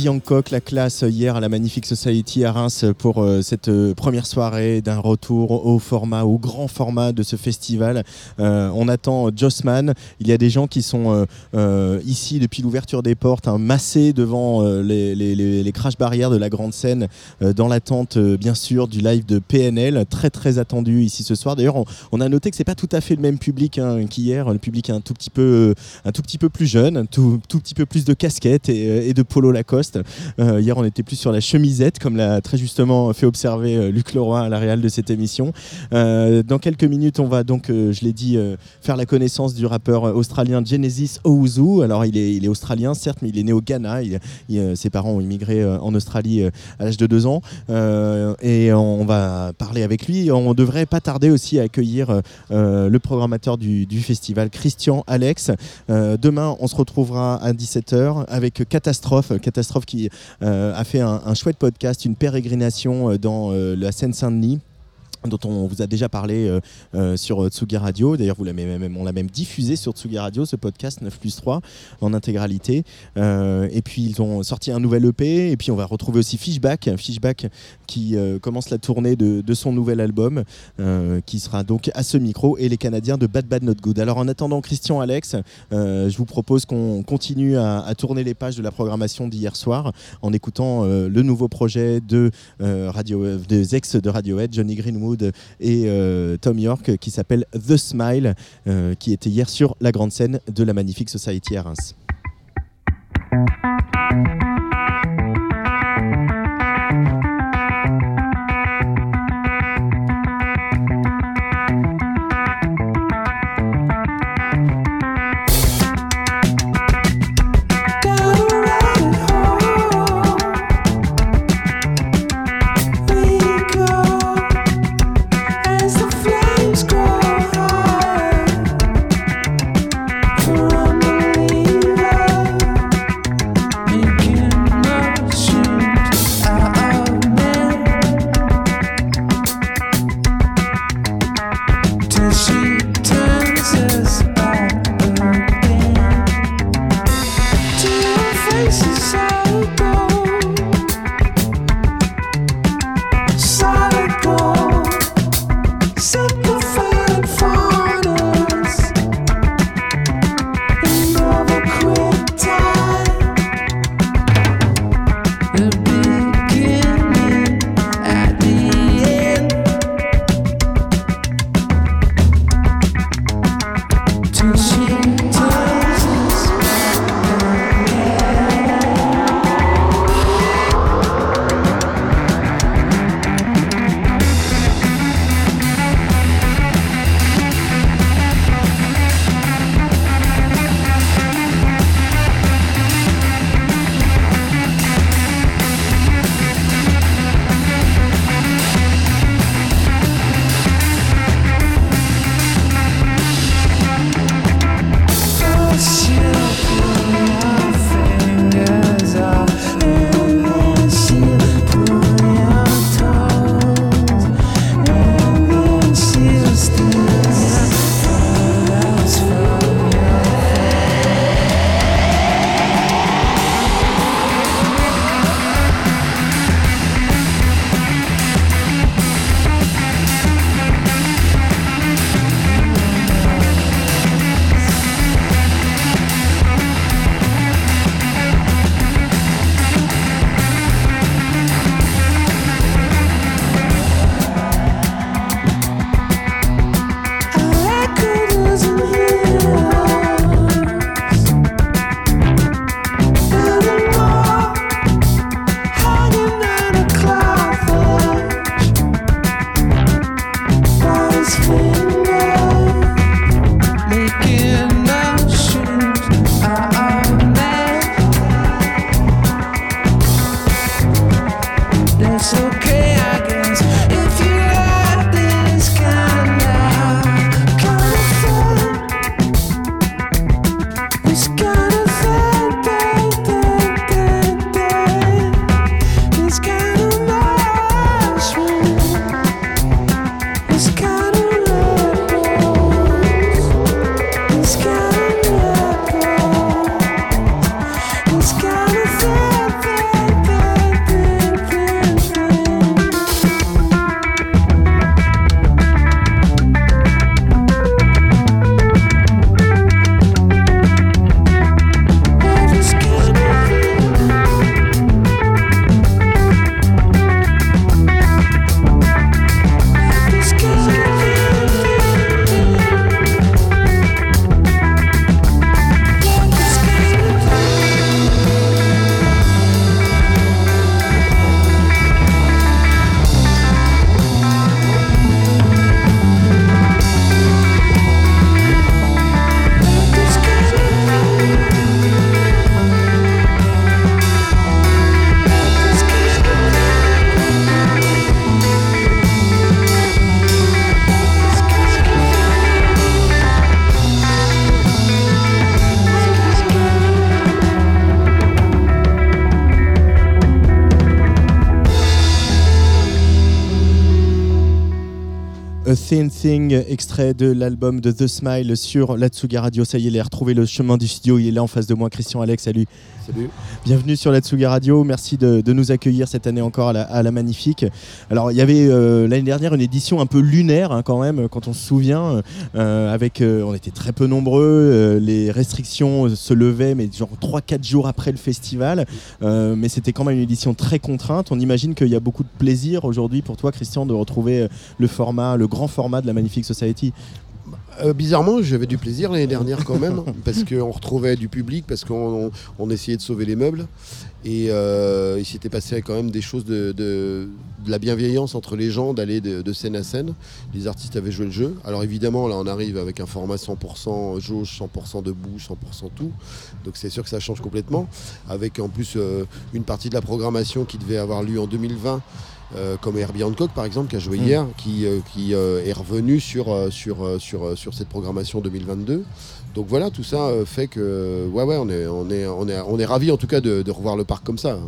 [SPEAKER 2] Herbie Hancock, la classe hier à la Magnifique Society à Reims pour euh, cette euh, première soirée d'un retour au format, au grand format de ce festival. Euh, on attend Jossman. Il y a des gens qui sont ici depuis l'ouverture des portes, hein, massés devant les, crash barrières de la grande scène, dans l'attente bien sûr du live de PNL, très très attendu ici ce soir. D'ailleurs, on, a noté que c'est pas tout à fait le même public hein, qu'hier. Le public un tout petit peu, un tout petit peu plus jeune, un tout, petit peu plus de casquettes et, et de polo Lacoste. Euh, hier, on était plus sur la chemisette, comme l'a très justement fait observer euh, Luc Leroy à la réal de cette émission. Euh, dans quelques minutes, on va donc, je l'ai dit, faire la connaissance du rappeur australien Genesis Owuzu. Alors, il est, australien, certes, mais il est né au Ghana. Ses parents ont immigré en Australie à l'âge de deux ans. Et on va parler avec lui. On devrait pas tarder aussi à accueillir le programmateur du, du festival, Christian Alex. Demain, on se retrouvera à 17h avec Catastrophe. Catastrophe qui euh, a fait un, un chouette podcast, une pérégrination euh, dans euh, la Seine-Saint-Denis dont on vous a déjà parlé euh, euh, sur euh, Tsugi Radio. D'ailleurs, vous même, on l'a même diffusé sur Tsugi Radio, ce podcast 9 plus 3 en intégralité. Et puis, ils ont sorti un nouvel EP. Et puis, on va retrouver aussi Fishback, Fishback qui commence la tournée de, son nouvel album, qui sera donc à ce micro, et les Canadiens de Bad Bad Not Good. Alors, en attendant Christian Alex, je vous propose qu'on continue à, à tourner les pages de la programmation d'hier soir en écoutant le nouveau projet de, Radio, des ex de Radiohead, Johnny Greenwood et euh, Tom York, qui s'appelle The Smile, euh, qui était hier sur la grande scène de la Magnifique Society à Reims. Extrait de l'album de The Smile sur l'Atsuga Radio. Ça y est, il a retrouvé le chemin du studio. Il est là en face de moi, Christian Alex. Salut.
[SPEAKER 14] Salut.
[SPEAKER 2] Bienvenue sur l'Atsuga Radio. Merci de, de nous accueillir cette année encore à la, à la Magnifique. Alors, il y avait euh, l'année dernière une édition un peu lunaire, hein, quand même, quand on se souvient. euh, avec, euh, on était très peu nombreux. les restrictions se levaient, mais genre 3-4 jours après le festival. Mais c'était quand même une édition très contrainte. On imagine qu'il y a beaucoup de plaisir aujourd'hui pour toi, Christian, de retrouver le format, le grand format de la Magnifique Society.
[SPEAKER 14] Euh, bizarrement, j'avais du plaisir l'année dernière quand même, parce qu'on retrouvait du public, parce qu'on on- on essayait de sauver les meubles. Et euh, il s'était passé quand même des choses de, la bienveillance entre les gens, d'aller de, de scène à scène. Les artistes avaient joué le jeu. Alors évidemment, là, on arrive avec un format 100% jauge, 100% debout, 100% tout. Donc c'est sûr que ça change complètement. Avec en plus euh, une partie de la programmation qui devait avoir lieu en 2020. Euh, comme Herbie Hancock par exemple qui a joué
[SPEAKER 2] Mm.
[SPEAKER 14] hier, qui, euh, qui euh, est revenu sur, euh, sur, sur, sur cette programmation 2022. Donc voilà, tout ça fait que ouais ouais on est on est on est on est ravi en tout cas de, de revoir le parc comme ça.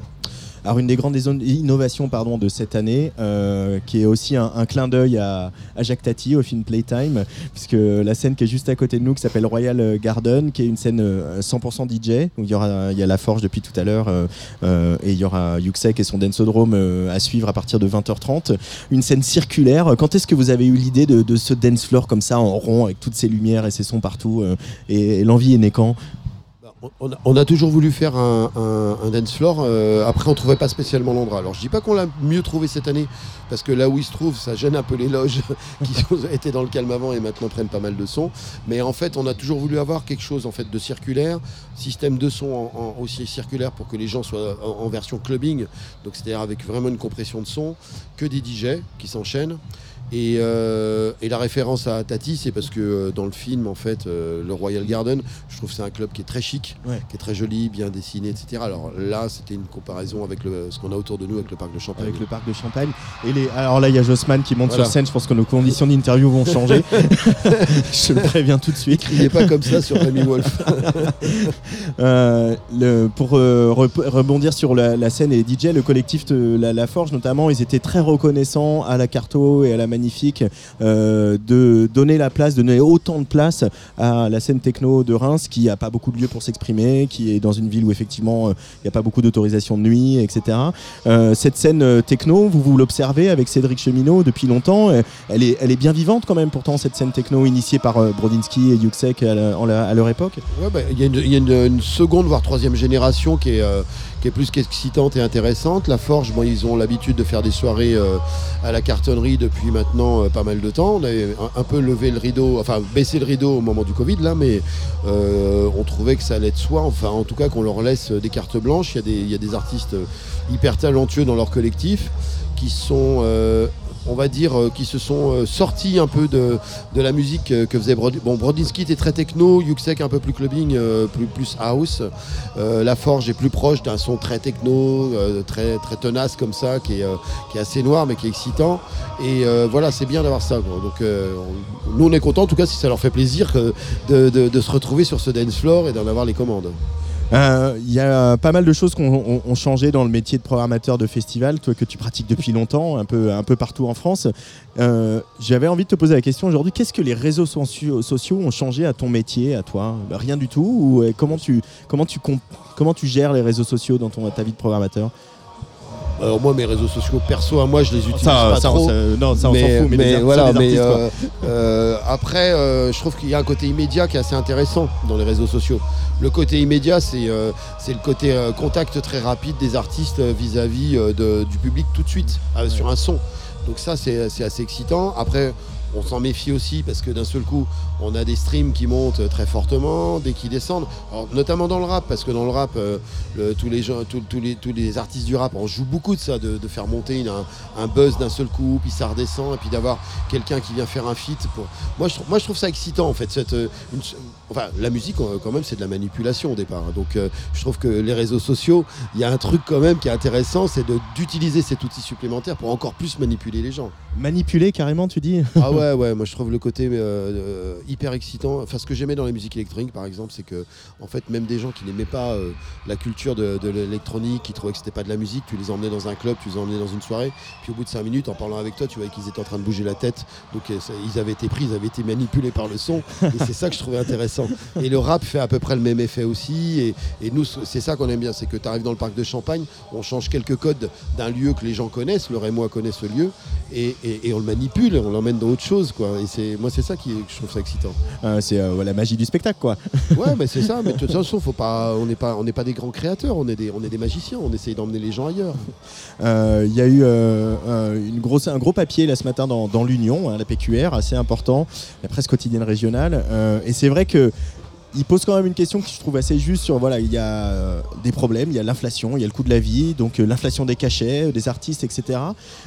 [SPEAKER 2] Alors une des grandes innovations de cette année, euh, qui est aussi un, clin d'œil à, à Jacques Tati au film Playtime, puisque la scène qui est juste à côté de nous, qui s'appelle Royal Garden, qui est une scène euh, 100% DJ, où il y, aura, il y a la forge depuis tout à l'heure, euh, euh, et il y aura Yuxek et son Dancodrome euh, à suivre à partir de 20h30. Une scène circulaire. Quand est-ce que vous avez eu l'idée de, ce dance floor comme ça, en rond, avec toutes ces lumières et ces sons partout, euh, et, et l'envie est née quand?
[SPEAKER 14] On a, toujours voulu faire un, un- dance floor. euh, après, on trouvait pas spécialement l'endroit. Alors, je dis pas qu'on l'a mieux trouvé cette année, parce que là où il se trouve, ça gêne un peu les loges qui étaient dans le calme avant et maintenant prennent pas mal de son. Mais en fait, on a toujours voulu avoir quelque chose en fait de circulaire, système de son en- en- aussi circulaire pour que les gens soient en, en version clubbing, donc c'est-à-dire avec vraiment une compression de son, que des DJ qui s'enchaînent. Et, euh, et la référence à Tati, c'est parce que euh, dans le film, en fait, euh, le Royal Garden, je trouve que c'est un club qui est très chic,
[SPEAKER 2] Ouais.
[SPEAKER 14] qui est très joli, bien dessiné, etc. Alors là, c'était une comparaison avec le, ce qu'on a autour de nous, avec le parc de Champagne.
[SPEAKER 2] Avec le parc de Champagne. Et les... Alors là, il y a Jossman qui monte
[SPEAKER 14] Voilà.
[SPEAKER 2] sur scène. Je pense que nos conditions d'interview vont changer. je le préviens tout de suite.
[SPEAKER 14] Criez pas comme ça sur Rémi Wolf.
[SPEAKER 2] Le- pour rebondir sur la, la scène et les DJ, le collectif de la, La Forge notamment, ils étaient très reconnaissants à la Carto et à la Magnifique euh, de donner la place, de donner autant de place à la scène techno de Reims qui n'a pas beaucoup de lieux pour s'exprimer, qui est dans une ville où effectivement euh, il n'y a pas beaucoup d'autorisation de nuit, etc. Euh, cette scène techno, vous, vous l'observez avec Cédric Cheminot depuis longtemps, elle est, elle est bien vivante quand même pourtant cette scène techno initiée par Brodinski et Yuxek à, leur époque?
[SPEAKER 14] Ouais, bah, il y a, une, il y a une- seconde, voire troisième génération qui est, qui est plus qu'excitante et intéressante. La Forge, bon, ils ont l'habitude de faire des soirées euh, à la cartonnerie depuis maintenant euh, pas mal de temps. On avait un, peu levé le rideau, enfin baissé le rideau au moment du Covid, là, mais euh, on trouvait que ça allait de soi. Enfin, en tout cas, qu'on leur laisse des cartes blanches. Il y a des, il y a des artistes hyper talentueux dans leur collectif qui sont. On va dire, euh, qui se sont euh, sortis un peu de, la musique euh, que faisait Brod Bon, Brodinski était très techno, Yuxek un peu plus clubbing, plus, house. La Forge est plus proche d'un son très techno, très, tenace comme ça, qui est, assez noir mais qui est excitant. Et voilà, c'est bien d'avoir ça. Donc, on- nous, on est contents, en tout cas, si ça leur fait plaisir de- de se retrouver sur ce dance floor et d'en avoir les commandes.
[SPEAKER 2] Euh, Il y a pas mal de choses qui ont, changé dans le métier de programmateur de festival, toi que tu pratiques depuis longtemps, un peu, un peu partout en France. Euh, J'avais envie de te poser la question aujourd'hui, qu'est-ce que les réseaux sociaux ont changé à ton métier, à toi? Bah, Rien du tout ou euh, comment, tu, comment, tu comment tu gères les réseaux sociaux dans ton, ta vie de programmateur?
[SPEAKER 14] Alors moi, mes réseaux sociaux perso, à moi, je les utilise
[SPEAKER 2] Ça,
[SPEAKER 14] pas
[SPEAKER 2] ça,
[SPEAKER 14] trop.
[SPEAKER 2] ça, non, ça, on s'en fout, mais les
[SPEAKER 14] voilà, mais
[SPEAKER 2] artistes,
[SPEAKER 14] euh, euh, après, euh, je trouve qu'il y a un côté immédiat qui est assez intéressant dans les réseaux sociaux. Le côté immédiat, c'est c'est le côté contact très rapide des artistes vis-à-vis du public tout de suite sur un son. Donc ça, c'est c'est assez excitant. Après, on s'en méfie aussi parce que d'un seul coup, on a des streams qui montent très fortement, dès qu'ils descendent. Alors, notamment dans le rap, parce que dans le rap, euh, tous, les gens, tous, les, artistes du rap, on joue beaucoup de ça, de, faire monter un, buzz d'un seul coup, puis ça redescend, et puis d'avoir quelqu'un qui vient faire un feat. Pour... Moi, je, moi, trouve ça excitant, en fait. Cette, euh, enfin, la musique, euh, quand même, c'est de la manipulation au départ. hein. Donc, euh, je trouve que les réseaux sociaux, il y a un truc quand même qui est intéressant, c'est d'utiliser cet outil supplémentaire pour encore plus manipuler les gens.
[SPEAKER 2] Manipuler carrément, tu dis?
[SPEAKER 14] Ah ouais, Ouais, moi je trouve le côté euh, hyper excitant. Enfin, ce que j'aimais dans la musique électronique, par exemple, c'est que, en fait, même des gens qui n'aimaient pas euh, la culture de, de l'électronique, qui trouvaient que c'était pas de la musique, tu les emmenais dans un club, tu les emmenais dans une soirée, puis au bout de 5 minutes, en parlant avec toi, tu voyais qu'ils étaient en train de bouger la tête. Donc, ils avaient été pris, ils avaient été manipulés par le son. Et c'est ça que je trouvais intéressant. Et le rap fait à peu près le même effet aussi. Et, et nous, c'est ça qu'on aime bien, c'est que tu arrives dans le parc de Champagne, on change quelques codes d'un lieu que les gens connaissent, le Rémois connaît ce lieu, et, et- et on le manipule, on l'emmène dans autre chose. Quoi. Et c'est, moi, c'est ça qui, je trouve ça excitant.
[SPEAKER 2] Euh, c'est euh, la magie du spectacle, quoi.
[SPEAKER 14] Ouais, mais c'est ça. Mais de toute façon, faut pas, on n'est pas, on pas des grands créateurs. On est des, on est des magiciens. On essaye d'emmener les gens ailleurs.
[SPEAKER 2] Euh, Il y a eu euh, une grosse, un gros papier là ce matin dans, dans l'Union, hein, la PQR, assez important, la presse quotidienne régionale. Et c'est vrai que il pose quand même une question que je trouve assez juste sur voilà il y a euh, des problèmes il y a l'inflation il y a le coût de la vie donc euh, l'inflation des cachets des artistes etc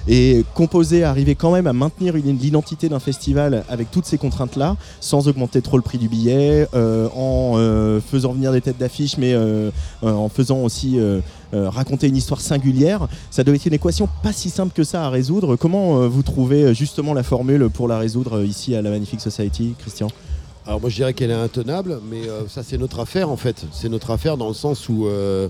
[SPEAKER 2] et composer arriver quand même à maintenir l'identité d'un festival avec toutes ces contraintes là sans augmenter trop le prix du billet euh, en faisant venir des têtes d'affiche mais en faisant aussi raconter une histoire singulière ça doit être une équation pas si simple que ça à résoudre. Comment vous trouvez justement la formule pour la résoudre ici à la Magnifique Society Christian?
[SPEAKER 14] Alors moi je dirais qu'elle est intenable, mais euh, ça c'est notre affaire en fait. C'est notre affaire dans le sens où euh,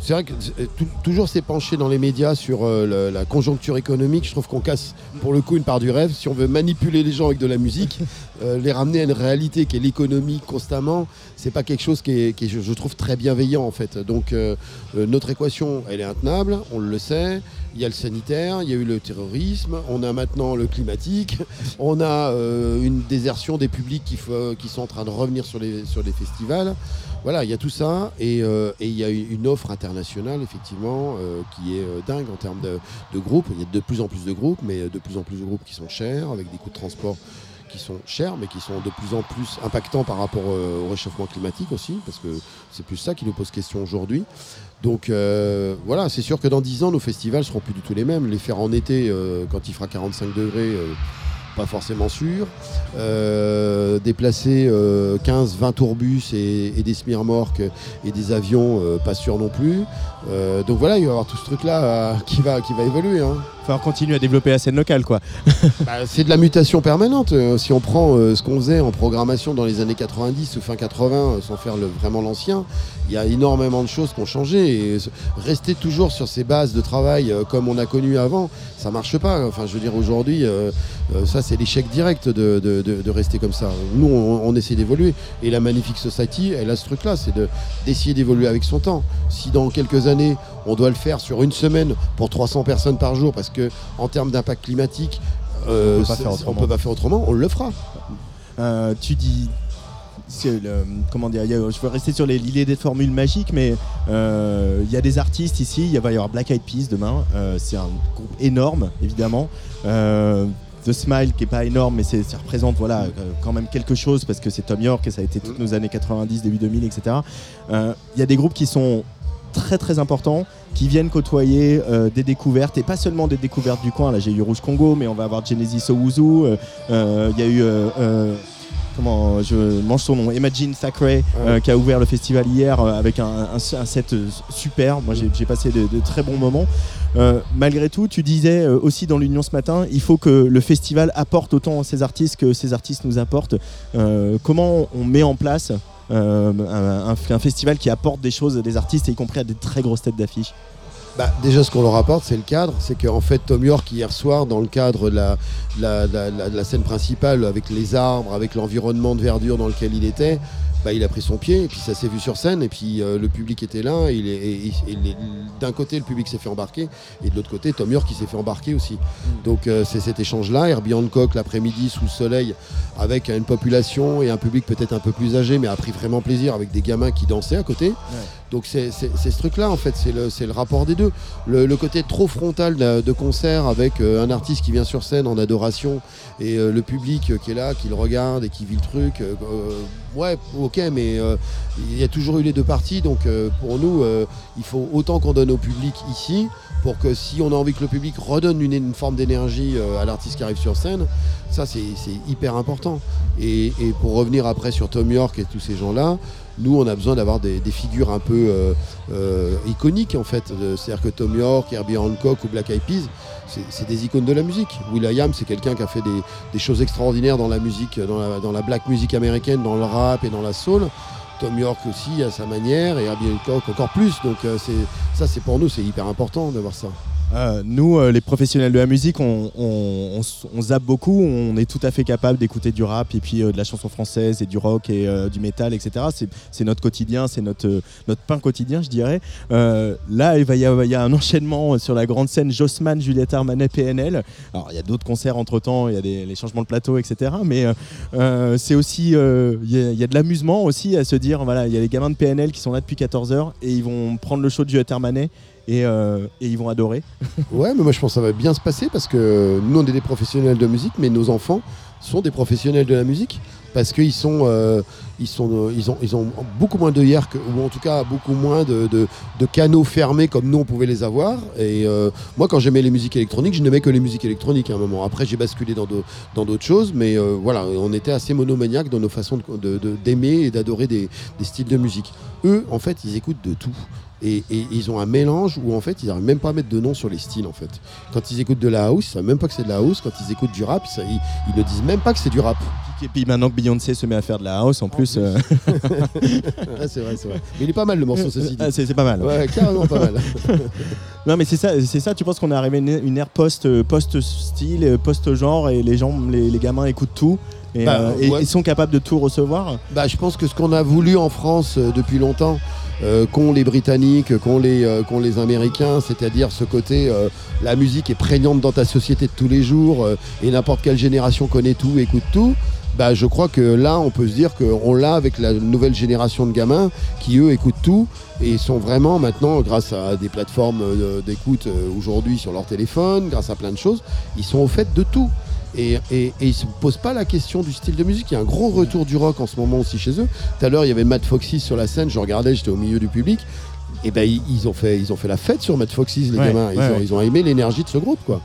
[SPEAKER 14] c'est vrai que euh, tou- toujours s'est penché dans les médias sur euh, la conjoncture économique. Je trouve qu'on casse pour le coup une part du rêve. Si on veut manipuler les gens avec de la musique, euh, les ramener à une réalité qui est l'économie constamment, c'est pas quelque chose qui est, qui est, je, trouve très bienveillant en fait. Donc euh, notre équation elle est intenable, on le sait. Il y a le sanitaire, il y a eu le terrorisme, on a maintenant le climatique, on a euh, une désertion des publics qui, sont en train de revenir sur les, festivals. Voilà, il y a tout ça et, euh, il y a une offre internationale effectivement euh, qui est dingue en termes de, groupes. Il y a de plus en plus de groupes, mais de plus en plus de groupes qui sont chers, avec des coûts de transport qui sont chers, mais qui sont de plus en plus impactants par rapport au réchauffement climatique aussi, parce que c'est plus ça qui nous pose question aujourd'hui. Donc euh, voilà, c'est sûr que dans 10 ans, nos festivals seront plus du tout les mêmes. Les faire en été, euh, quand il fera 45 degrés, euh, pas forcément sûr. Déplacer 15-20 tourbus et, et des smirmorques et des avions, pas sûr non plus. Donc voilà, il va y avoir tout ce truc-là qui, va, qui va évoluer. Hein.
[SPEAKER 2] Faut continuer à développer la scène locale, quoi.
[SPEAKER 14] Bah, c'est de la mutation permanente. Euh, si on prend euh, ce qu'on faisait en programmation dans les années 90 ou fin 80, euh, sans faire vraiment l'ancien, il y a énormément de choses qui ont changé. Rester toujours sur ces bases de travail comme on a connu avant, ça marche pas. Enfin, je veux dire, aujourd'hui, ça, c'est l'échec direct de, rester comme ça. Nous, on, on essaie d'évoluer. Et la Magnifique Society, elle a ce truc-là, c'est de- d'essayer d'évoluer avec son temps. Si dans quelques années, on doit le faire sur une semaine pour 300 personnes par jour, parce que en termes d'impact climatique, euh,
[SPEAKER 2] On peut pas
[SPEAKER 14] c'est-
[SPEAKER 2] faire
[SPEAKER 14] on
[SPEAKER 2] autrement.
[SPEAKER 14] peut pas faire autrement, on le fera.
[SPEAKER 2] Euh, tu dis. le- comment dire, je veux rester sur l'idée des formules magiques, mais euh, il y a des artistes ici. Il va y avoir Black Eyed Peas demain. Euh, c'est un groupe énorme, évidemment. Euh, The Smile, qui est pas énorme, mais ça représente voilà, euh, quand même quelque chose parce que c'est Tom York et ça a été toutes nos années 90, début 2000, etc. Euh, Il y a des groupes qui sont très très importants qui viennent côtoyer euh, des découvertes et pas seulement des découvertes du coin. Là, j'ai eu Rouge Congo, mais on va avoir Genesis Owuzu. euh, euh, Il y a eu. Comment je mange son nom Imagine euh, qui a ouvert le festival hier euh, avec un, un- un set euh, super. Moi j'ai passé de, de très bons moments. Malgré tout, tu disais aussi dans l'Union ce matin, il faut que le festival apporte autant ces artistes que ces artistes nous apportent. Comment on met en place euh, un, festival qui apporte des choses des artistes, y compris à des très grosses têtes d'affiche
[SPEAKER 14] Bah, déjà, ce qu'on leur apporte, c'est le cadre. C'est qu'en fait, Tom York, hier soir, dans le cadre de la scène principale, avec les arbres, avec l'environnement de verdure dans lequel il était, bah, il a pris son pied, et puis ça s'est vu sur scène, et puis euh, le public était là, et, d'un côté, le public s'est fait embarquer, et de l'autre côté, Tom York, qui s'est fait embarquer aussi. Donc, euh, c'est cet échange-là. Herbie Hancock, l'après-midi, sous le soleil, avec une population et un public peut-être un peu plus âgé, mais a pris vraiment plaisir avec des gamins qui dansaient à côté. Donc c'est ce truc-là en fait, c'est le, rapport des deux. Le, côté trop frontal de, concert avec euh, un artiste qui vient sur scène en adoration et euh, le public euh, qui est là, qui le regarde et qui vit le truc. ouais, ok, mais il y a toujours eu les deux parties, donc pour nous, il faut autant qu'on donne au public ici pour que si on a envie que le public redonne une, forme d'énergie à l'artiste qui arrive sur scène, ça c'est hyper important. Et pour revenir après sur Tom York et tous ces gens-là, Nous, on a besoin d'avoir des, figures un peu euh, euh, iconiques en fait. Euh, C'est-à-dire que Tom York, Herbie Hancock ou Black Eyed Peas, c'est- des icônes de la musique. Will.i.am, c'est quelqu'un qui a fait des, choses extraordinaires dans la musique, dans la, black music américaine, dans le rap et dans la soul. Tom York aussi à sa manière et Herbie Hancock encore plus. Donc ça, c'est pour nous, c'est hyper important d'avoir ça.
[SPEAKER 2] Euh, nous, euh, les professionnels de la musique, on, on- zappe beaucoup. On est tout à fait capable d'écouter du rap et puis euh, de la chanson française et du rock et du métal, etc. C'est- notre quotidien, c'est notre, pain quotidien, je dirais. Là, il va y avoir a un enchaînement sur la grande scène Jossman, Juliette Armanet, PNL. Alors, il y a d'autres concerts entre temps, il y a des, les changements de plateau, etc. Mais c'est aussi, il y, a- il y a de l'amusement aussi à se dire, voilà, il y a les gamins de PNL qui sont là depuis 14 heures et ils vont prendre le show de Juliette Armanet et, euh, et ils vont adorer.
[SPEAKER 14] Ouais, mais moi je pense que ça va bien se passer parce que nous on est des professionnels de musique, mais nos enfants sont des professionnels de la musique parce qu'ils sont, euh, ils sont, euh, ils ont, ils ont beaucoup moins de que, ou en tout cas beaucoup moins de, de- canaux fermés comme nous on pouvait les avoir. Et euh, moi quand j'aimais les musiques électroniques, je n'aimais que les musiques électroniques à un moment. Après j'ai basculé dans d'au- dans d'autres choses, mais euh, voilà, on était assez monomaniaques dans nos façons de- d'aimer et d'adorer des, des styles de musique. Eux, en fait, ils écoutent de tout. Et, et ils ont un mélange où en fait ils n'arrivent même pas à mettre de nom sur les styles en fait. Quand ils écoutent de la house, ils savent même pas que c'est de la house. Quand ils écoutent du rap, ils, ils ne disent même pas que c'est du rap.
[SPEAKER 2] Et puis maintenant que Beyoncé se met à faire de la house, en plus. euh,
[SPEAKER 14] Ah, c'est vrai, c'est vrai. Mais il est pas mal le morceau, ceci dit.
[SPEAKER 2] Ah, c'est pas mal.
[SPEAKER 14] Ouais, carrément pas mal.
[SPEAKER 2] non, mais c'est ça, c'est ça. Tu penses qu'on est arrivé à une, une ère post, euh, post-style, euh, post-genre, et les gens, les, les gamins écoutent tout. Et,
[SPEAKER 14] Bah,
[SPEAKER 2] euh, et-
[SPEAKER 14] ouais.
[SPEAKER 2] et sont capables de tout recevoir?
[SPEAKER 14] Bah, je pense que ce qu'on a voulu en France euh, depuis longtemps, euh, qu'ont les Britanniques, qu'ont les, euh, qu'ont les Américains, c'est-à-dire ce côté, euh, la musique est prégnante dans ta société de tous les jours, euh, et n'importe quelle génération connaît tout, écoute tout. Bah, je crois que là, on peut se dire qu'on l'a avec la nouvelle génération de gamins qui, eux, écoutent tout et sont vraiment maintenant, grâce à des plateformes euh, d'écoute euh, aujourd'hui sur leur téléphone, grâce à plein de choses, ils sont au fait de tout. Et, et, et ils se posent pas la question du style de musique. Il y a un gros retour du rock en ce moment aussi chez eux. Tout à l'heure, il y avait Matt Foxy sur la scène. Je regardais, j'étais au milieu du public. Et ben ils, ont fait, ils ont fait la fête sur Matt Foxy, les
[SPEAKER 2] Ouais,
[SPEAKER 14] gamins. Ils,
[SPEAKER 2] ouais,
[SPEAKER 14] ont,
[SPEAKER 2] ouais.
[SPEAKER 14] ils ont aimé l'énergie de ce groupe, quoi.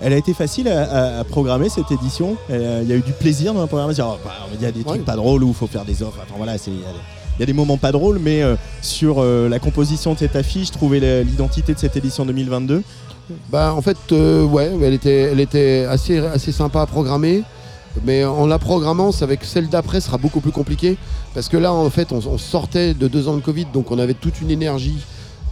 [SPEAKER 2] Elle a été facile à, à- à programmer cette édition. Euh, Il y a eu du plaisir dans la programmation. Bah, Il y a des trucs pas drôles où il faut faire des offres. Enfin, voilà, c'est- il y, a des- moments pas drôles, mais euh, sur euh, la composition de cette affiche, trouver l'identité de cette édition 2022.
[SPEAKER 14] Bah en fait euh, ouais elle était, elle était assez, assez sympa à programmer. Mais en la programmant avec celle d'après sera beaucoup plus compliqué. Parce que là en fait on, on sortait de deux ans de Covid donc on avait toute une énergie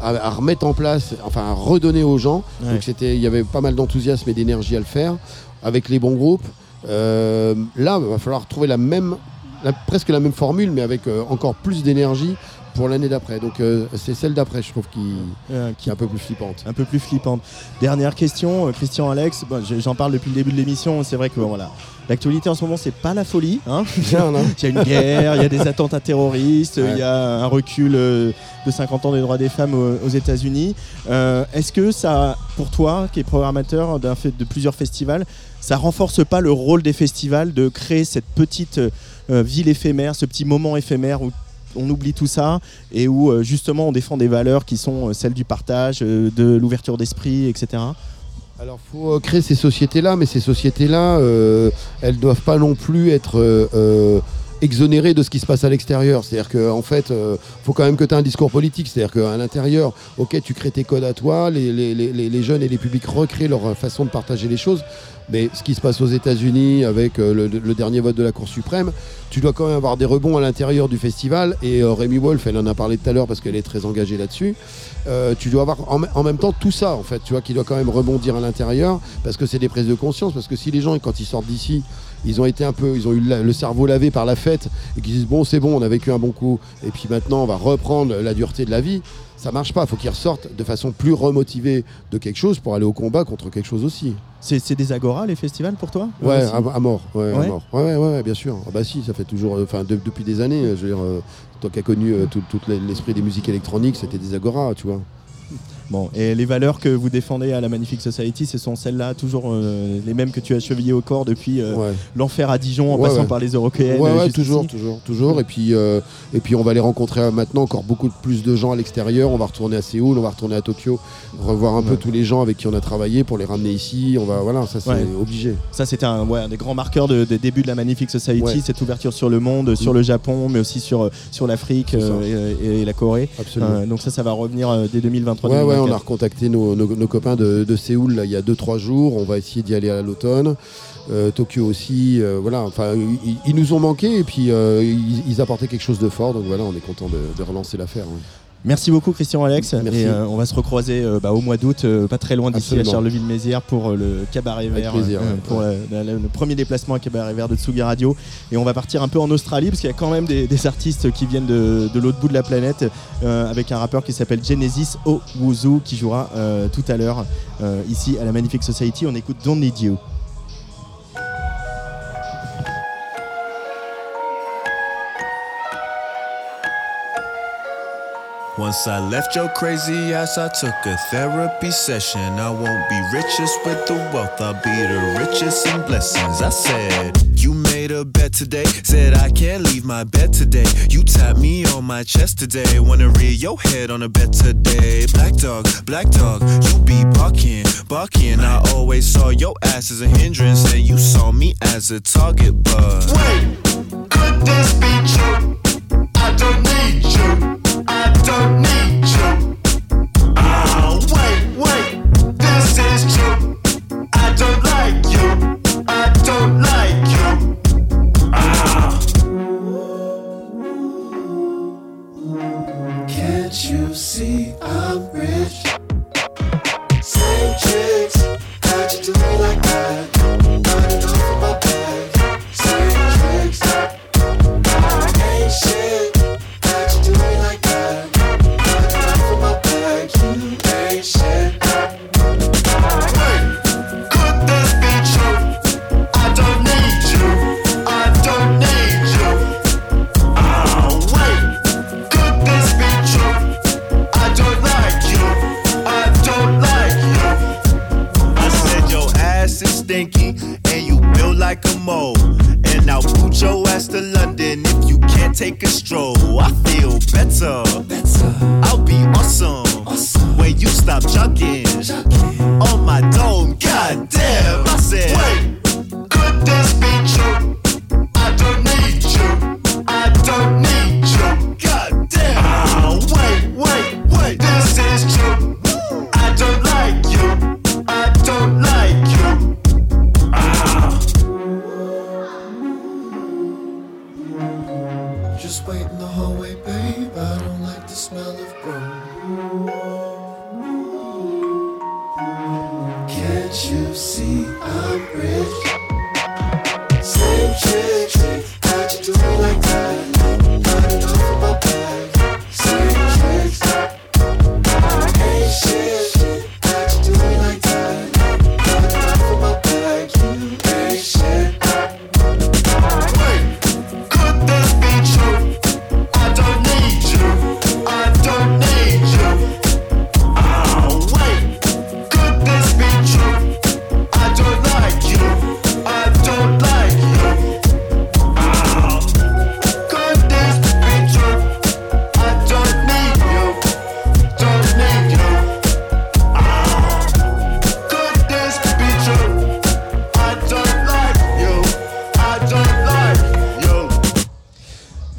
[SPEAKER 14] à, à remettre en place enfin à redonner aux gens.
[SPEAKER 2] Ouais.
[SPEAKER 14] donc c'était il y avait pas mal d'enthousiasme et d'énergie à le faire avec les bons groupes. Euh, là il va falloir trouver la même la- presque la même formule mais avec euh, encore plus d'énergie pour l'année d'après donc euh, c'est celle d'après je trouve qui,
[SPEAKER 2] Euh,
[SPEAKER 14] qui est un peu plus flippante
[SPEAKER 2] un peu plus flippante. Dernière question, euh, Christian Alex, bon, je- j'en parle depuis le début de l'émission, c'est vrai que bon, voilà, l'actualité en ce moment c'est pas la folie. hein.
[SPEAKER 14] Non, non.
[SPEAKER 2] il y a une guerre, il y a des attentats terroristes,
[SPEAKER 14] Ouais.
[SPEAKER 2] il y a un recul euh, de 50 ans des droits des femmes aux, aux États-Unis. Est-ce que ça, pour toi, qui est programmateur de plusieurs festivals, ça renforce pas le rôle des festivals de créer cette petite ville éphémère, ce petit moment éphémère où on oublie tout ça et où euh, justement on défend des valeurs qui sont euh, celles du partage, euh, de l'ouverture d'esprit, etc.
[SPEAKER 14] Alors, faut créer ces sociétés-là, mais ces sociétés-là, euh, elles doivent pas non plus être exonérées de ce qui se passe à l'extérieur. C'est-à-dire qu'en fait, euh, faut quand même que tu aies un discours politique. C'est-à-dire qu'à l'intérieur, ok, tu crées tes codes à toi, les, jeunes et les publics recréent leur façon de partager les choses. Mais ce qui se passe aux États-Unis avec euh, le, dernier vote de la Cour suprême, tu dois quand même avoir des rebonds à l'intérieur du festival. Et euh, Rémi Wolf, elle en a parlé tout à l'heure parce qu'elle est très engagée là-dessus. Euh, tu dois avoir en, en même temps tout ça, en fait, tu vois, qui doit quand même rebondir à l'intérieur parce que c'est des prises de conscience. Parce que si les gens, quand ils sortent d'ici, ils ont été un peu, ils ont eu le cerveau lavé par la fête et qu'ils disent bon, c'est bon, on a vécu un bon coup, et puis maintenant on va reprendre la dureté de la vie. Ça marche pas. Il faut qu'ils ressortent de façon plus remotivée de quelque chose pour aller au combat contre quelque chose aussi.
[SPEAKER 2] C'est des agoras les festivals pour toi?
[SPEAKER 14] Ouais, à, à mort. Ouais, à
[SPEAKER 2] Ouais?
[SPEAKER 14] mort. Ouais, ouais, ouais, ouais, bien sûr. Ah bah si, ça fait toujours. Enfin, de- depuis des années. Je veux dire, euh, toi qui as connu euh, tout, tout l'esprit des musiques électroniques, c'était des agoras, tu vois.
[SPEAKER 2] Bon, et les valeurs que vous défendez à la Magnifique Society, ce sont celles-là, toujours euh, les mêmes que tu as chevillées au corps depuis euh,
[SPEAKER 14] Ouais.
[SPEAKER 2] l'enfer à Dijon en
[SPEAKER 14] Ouais,
[SPEAKER 2] passant
[SPEAKER 14] ouais.
[SPEAKER 2] par les européennes.
[SPEAKER 14] Ouais, toujours, toujours, toujours. Et puis, euh, et puis, on va aller rencontrer euh, maintenant encore beaucoup plus de gens à l'extérieur. On va retourner à Séoul, on va retourner à Tokyo, revoir un peu tous les gens avec qui on a travaillé pour les ramener ici. On va, voilà, ça c'est obligé.
[SPEAKER 2] Ça, c'était un, des grands marqueurs de- des débuts de la Magnifique Society, cette ouverture sur le monde, sur
[SPEAKER 14] Mm.
[SPEAKER 2] le Japon, mais aussi sur, sur l'Afrique et, et la Corée.
[SPEAKER 14] Absolument.
[SPEAKER 2] Donc ça, ça va revenir dès 2023.
[SPEAKER 14] Ouais, on a
[SPEAKER 2] 2024.
[SPEAKER 14] recontacté nos, nos- nos copains de, de Séoul là, il y a 2-3 jours. On va essayer d'y aller à l'automne. Euh, Tokyo aussi. euh, voilà, enfin, ils, ils nous ont manqué et puis euh, ils, ils apportaient quelque chose de fort. Donc voilà, on est content de, de relancer l'affaire. ouais.
[SPEAKER 2] Merci beaucoup Christian Alex.
[SPEAKER 14] Merci.
[SPEAKER 2] Et euh, on va se recroiser euh, bah, au mois d'août, euh, pas très loin d'ici à. Charleville-Mézières pour le cabaret
[SPEAKER 14] Avec
[SPEAKER 2] vert,
[SPEAKER 14] plaisir, ouais.
[SPEAKER 2] pour la- la- la- le premier déplacement à cabaret vert de Tsugi Radio. Et on va partir un peu en Australie parce qu'il y a quand même des, des artistes qui viennent de, de l'autre bout de la planète avec un rappeur qui s'appelle Genesis Owuzu qui jouera tout à l'heure ici à la Magnifique Society. On écoute Don't Need You.
[SPEAKER 15] Once I left your crazy ass, I took a therapy session. I won't be richest with the wealth, I'll be the richest in blessings. I said, You made a bet today, said I can't leave my bed today. You tapped me on my chest today, wanna rear your head on a bed today. Black dog, black dog, you be barking, barking. I always saw your ass as a hindrance, and you saw me as a target, but. Wait, could this be true? I don't need you. I don't need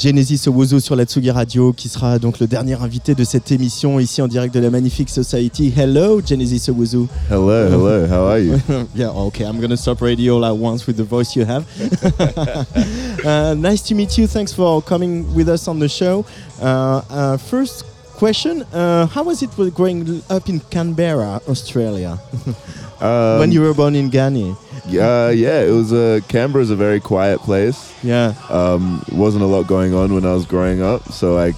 [SPEAKER 2] Genesis Owuzu sur la Tsugi Radio qui sera donc le dernier invité de cette émission ici en direct de la Magnifique Society. Hello Genesis Owuzu.
[SPEAKER 16] Hello, hello, how are you?
[SPEAKER 2] yeah, okay, I'm gonna stop radio all at once with the voice you have. uh, nice to meet you. Thanks for coming with us on the show. Uh, uh, first question: uh, How was it growing up in Canberra, Australia,
[SPEAKER 16] Um,
[SPEAKER 2] when you were born in Ghana?
[SPEAKER 16] Uh, yeah, it was a Canberra's a very quiet place.
[SPEAKER 2] Yeah.
[SPEAKER 16] Um, wasn't a lot going on when I was growing up, so I,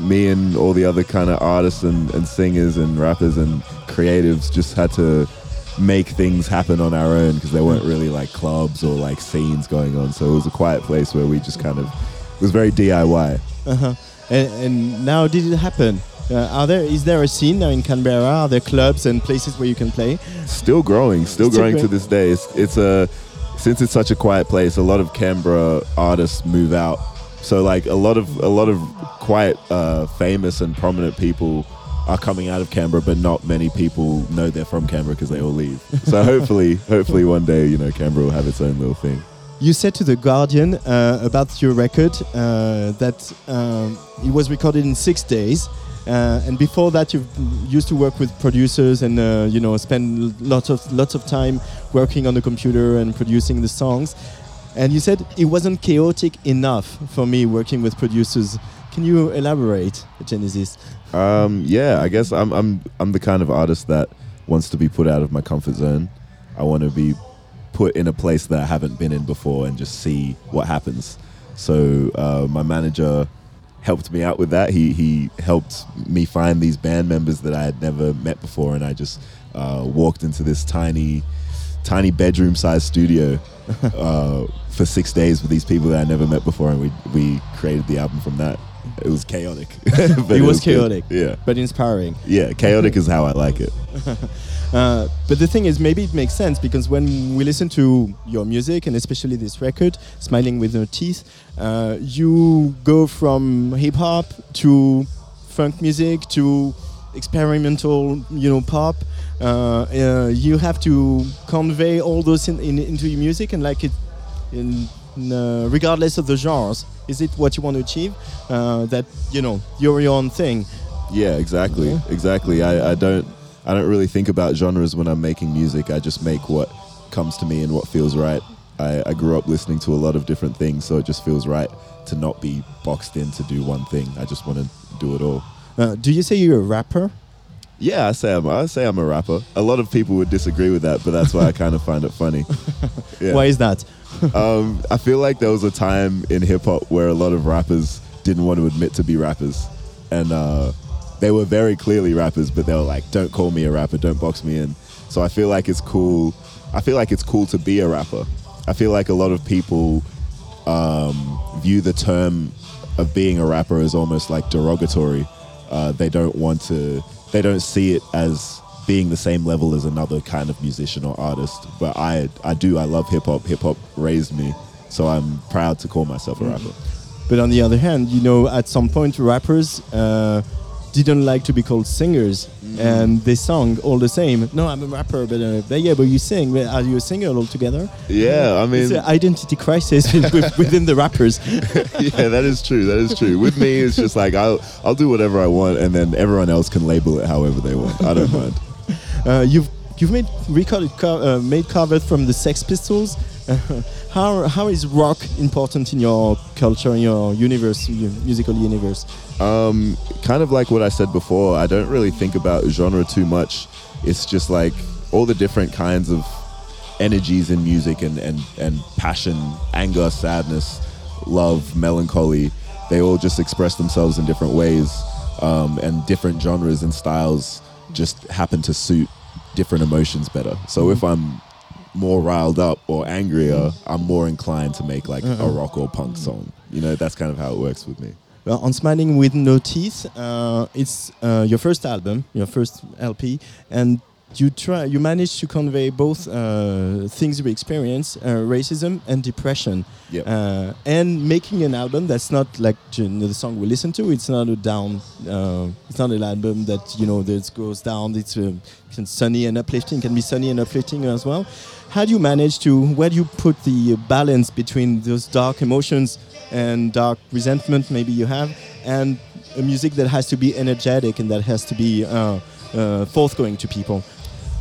[SPEAKER 16] me and all the other kind of artists and, and singers and rappers and creatives just had to make things happen on our own because there weren't really like clubs or like scenes going on. So it was a quiet place where we just kind of it was very DIY.
[SPEAKER 2] Uh-huh. And, and now, did it happen? Uh, are there is there a scene now in Canberra? Are there clubs and places where you can play?
[SPEAKER 16] Still growing, still,
[SPEAKER 2] Still
[SPEAKER 16] growing to this day. It's, it's a since it's such a quiet place. A lot of Canberra artists move out, so like a lot of a lot of quite uh, famous and prominent people are coming out of Canberra, but not many people know they're from Canberra because they all leave. So hopefully, hopefully one day, you know, Canberra will have its own little thing.
[SPEAKER 2] You said to the Guardian uh, about your record uh, that um, it was recorded in six days, uh, and before that you used to work with producers and uh, you know spend lots of lots of time working on the computer and producing the songs. And you said it wasn't chaotic enough for me working with producers. Can you elaborate, Genesis?
[SPEAKER 16] Um, yeah, I guess I'm I'm I'm the kind of artist that wants to be put out of my comfort zone. I want to be put in a place that I haven't been in before and just see what happens. So uh, my manager helped me out with that. He he helped me find these band members that I had never met before, and I just uh, walked into this tiny tiny bedroom sized studio uh, for six days with these people that I never met before, and we we created the album from that. It was chaotic.
[SPEAKER 2] It was
[SPEAKER 16] good.
[SPEAKER 2] chaotic,
[SPEAKER 16] Yeah.
[SPEAKER 2] but inspiring.
[SPEAKER 16] Yeah, chaotic is how I like it.
[SPEAKER 2] Uh, but the thing is, maybe it makes sense because when we listen to your music and especially this record, "Smiling with No Teeth," uh, you go from hip hop to funk music to experimental, you know, pop. Uh, uh, you have to convey all those in, in, into your music and like it, in, uh, regardless of the genres. Is it what you want to achieve? Uh, that you know, you're your own thing.
[SPEAKER 16] Yeah, exactly, exactly. I, I don't I don't really think about genres when I'm making music. I just make what comes to me and what feels right. I, I grew up listening to a lot of different things, so it just feels right to not be boxed in to do one thing. I just want to do it all.
[SPEAKER 2] Uh, do you say you're a rapper?
[SPEAKER 16] Yeah, I say I'm I say I'm a rapper. A lot of people would disagree with that, but that's why I kind of find it funny. Yeah.
[SPEAKER 2] Why is that?
[SPEAKER 16] um, I feel like there was a time in hip hop where a lot of rappers didn't want to admit to be rappers, and uh, they were very clearly rappers, but they were like, "Don't call me a rapper, don't box me in." So I feel like it's cool. I feel like it's cool to be a rapper. I feel like a lot of people um, view the term of being a rapper as almost like derogatory. Uh, they don't want to. They don't see it as being the same level as another kind of musician or artist. But I, I do. I love hip hop. Hip hop raised me, so I'm proud to call myself a rapper.
[SPEAKER 2] But on the other hand, you know, at some point, rappers uh, didn't like to be called singers, and they sung all the same. No, I'm a rapper, but, uh, but yeah, but you sing. But are you a singer altogether?
[SPEAKER 16] Yeah, I mean-
[SPEAKER 2] it's an identity crisis within the rappers.
[SPEAKER 16] yeah, that is true. That is true. With me, it's just like I'll I'll do whatever I want, and then everyone else can label it however they want. I don't mind.
[SPEAKER 2] Uh, you've you've made recorded co- uh, made covers from the Sex Pistols. how how is rock important in your culture, in your universe, your musical universe?
[SPEAKER 16] Um, kind of like what I said before, I don't really think about genre too much. It's just like all the different kinds of energies in music and, and, and passion, anger, sadness, love, melancholy. They all just express themselves in different ways. Um, and different genres and styles just happen to suit different emotions better. So if I'm more riled up or angrier, I'm more inclined to make like a
[SPEAKER 2] Uh-uh.
[SPEAKER 16] rock or punk song. You know, that's kind of how it works with me.
[SPEAKER 2] Well, on Smiling with No Teeth, uh, it's uh, your first album, your first LP, and you try, you manage to convey both uh, things we experience, uh, racism and depression,
[SPEAKER 16] Yep.
[SPEAKER 2] uh, and making an album that's not like you know, the song we listen to. It's not a down. Uh, it's not an album that you know that goes down. It's can sunny and uplifting. Can be sunny and uplifting as well. How do you manage to? Where do you put the balance between those dark emotions and dark resentment maybe you have, and a music that has to be energetic and that has to be uh, uh, forthgoing to people?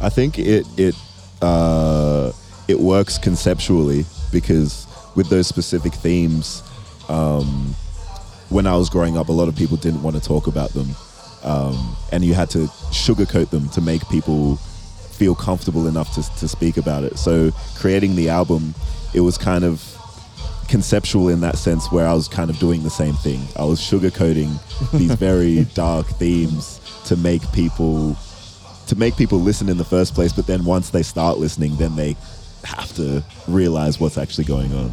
[SPEAKER 16] I think it it uh, it works conceptually because with those specific themes, um, when I was growing up, a lot of people didn't want to talk about them, um, and you had to sugarcoat them to make people feel comfortable enough to, to speak about it. So creating the album, it was kind of conceptual in that sense where I was kind of doing the same thing. I was sugarcoating these very dark themes to make people to make people listen in the first place, but then once they start listening, then they have to realize what's actually going on.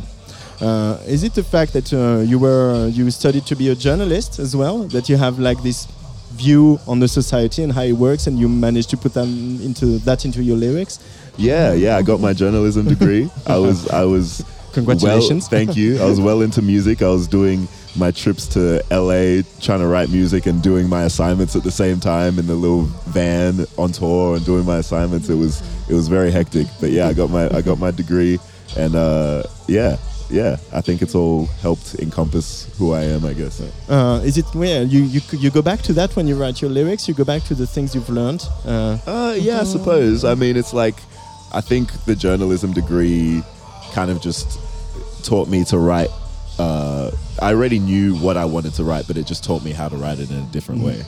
[SPEAKER 2] Uh, is it the fact that uh, you were you studied to be a journalist as well? That you have like this view on the society and how it works, and you managed to put them into that into your lyrics.
[SPEAKER 16] Yeah, yeah. I got my journalism degree. I was, I was.
[SPEAKER 2] Congratulations.
[SPEAKER 16] Well, thank you. I was well into music. I was doing my trips to LA, trying to write music and doing my assignments at the same time in the little van on tour and doing my assignments. It was, it was very hectic. But yeah, I got my, I got my degree, and uh, yeah, yeah. I think it's all helped encompass who I am. I guess.
[SPEAKER 2] Uh, is it where you, you you go back to that when you write your lyrics? You go back to the things you've learned. Uh,
[SPEAKER 16] Uh, yeah, I suppose. I mean, it's like I think the journalism degree kind of just taught me to write. Uh, I already knew what I wanted to write, but it just taught me how to write it in a different way.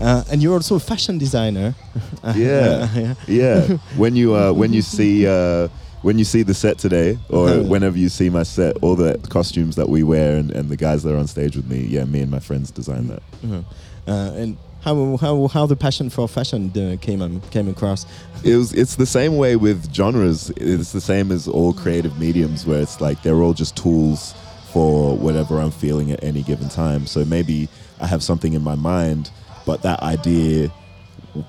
[SPEAKER 2] Uh, and you're also a fashion designer.
[SPEAKER 16] Yeah,
[SPEAKER 2] yeah.
[SPEAKER 16] yeah. When you uh, when you see uh, when you see the set today, or
[SPEAKER 2] Uh-huh.
[SPEAKER 16] whenever you see my set, all the costumes that we wear and, and the guys that are on stage with me, yeah, me and my friends design that.
[SPEAKER 2] Uh-huh. Uh, and how, how how the passion for fashion uh, came um, came across?
[SPEAKER 16] it was it's the same way with genres. It's the same as all creative mediums where it's like they're all just tools for whatever i'm feeling at any given time. So maybe i have something in my mind but that idea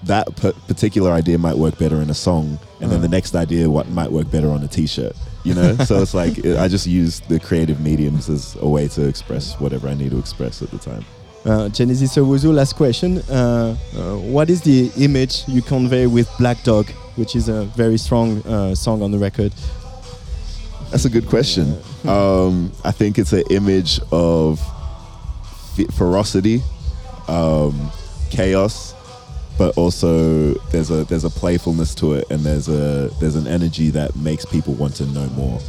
[SPEAKER 16] that p- particular idea might work better in a song and then the next idea what might work better on a t-shirt you know? So it's like i just use the creative mediums as a way to express whatever i need to express at the time
[SPEAKER 2] Uh, Genesis Owuzu, last question. Uh, uh, what is the image you convey with Black Dog, which is a very strong uh, song on the record?
[SPEAKER 16] That's a good question. Um, I think it's an image of ferocity, um, chaos, but also there's a there's a playfulness to it, and there's a there's an energy that makes people want to know more.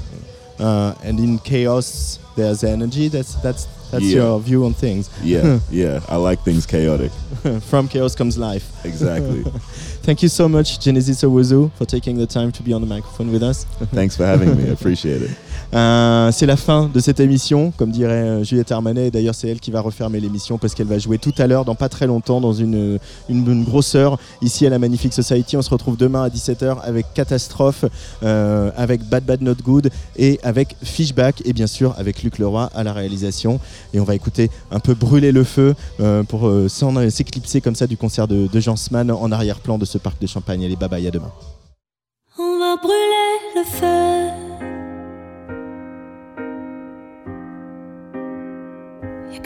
[SPEAKER 2] Uh, and in chaos, there's energy. That's that's that's
[SPEAKER 16] Yeah.
[SPEAKER 2] your view on things.
[SPEAKER 16] Yeah, yeah. I like things chaotic.
[SPEAKER 2] From chaos comes life.
[SPEAKER 16] Exactly.
[SPEAKER 2] Thank you so much, Genesis Owuzu, for taking the time to be on the microphone with us.
[SPEAKER 16] Thanks for having me. I appreciate it.
[SPEAKER 2] Euh, c'est la fin de cette émission, comme dirait euh, Juliette Armanet. Et D'ailleurs, c'est elle qui va refermer l'émission parce qu'elle va jouer tout à l'heure, dans pas très longtemps, dans une, une, une grosse heure, ici à la Magnifique Society. On se retrouve demain à 17h avec Catastrophe, euh, avec Bad Bad Not Good et avec Fishback, et bien sûr avec Luc Leroy à la réalisation. Et on va écouter un peu brûler le feu euh, pour euh, s'éclipser comme ça du concert de, de Jean Sman en arrière-plan de ce parc de Champagne. Allez, bye bye, à demain.
[SPEAKER 13] On va brûler le feu.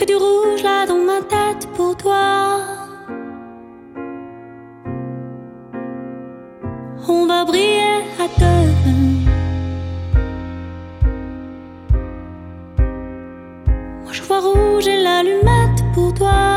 [SPEAKER 13] Que du rouge là dans ma tête pour toi. On va briller à deux. Moi je vois rouge et l'allumette pour toi.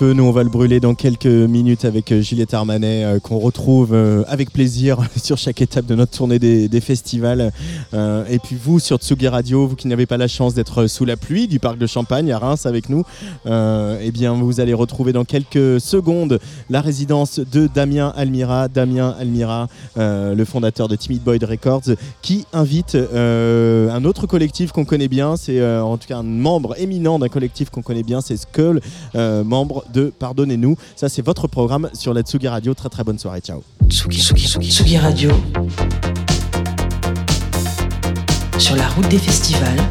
[SPEAKER 2] Nous on va le brûler dans quelques minutes avec euh, Juliette Armanet euh, qu'on retrouve euh, avec plaisir sur chaque étape de notre tournée des festivals. Euh, et puis vous sur Tsugi Radio, vous qui n'avez pas la chance d'être sous la pluie du parc de Champagne à Reims avec nous, euh, eh bien vous allez retrouver dans quelques secondes la résidence de Damien Almira. Damien Almira, euh, le fondateur de Timid Boyd Records, qui invite un autre collectif qu'on connaît bien, c'est en tout cas un membre éminent d'un collectif qu'on connaît bien, c'est Skull, membre de Pardonnez-nous. Ça c'est votre programme sur la Tsugi Radio. Très très bonne soirée, ciao.
[SPEAKER 1] Tsugi, Tsugi, Tsugi, Tsugi Radio. Sur la route des festivals.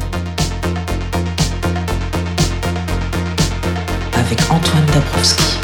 [SPEAKER 1] Avec Antoine Dabrowski.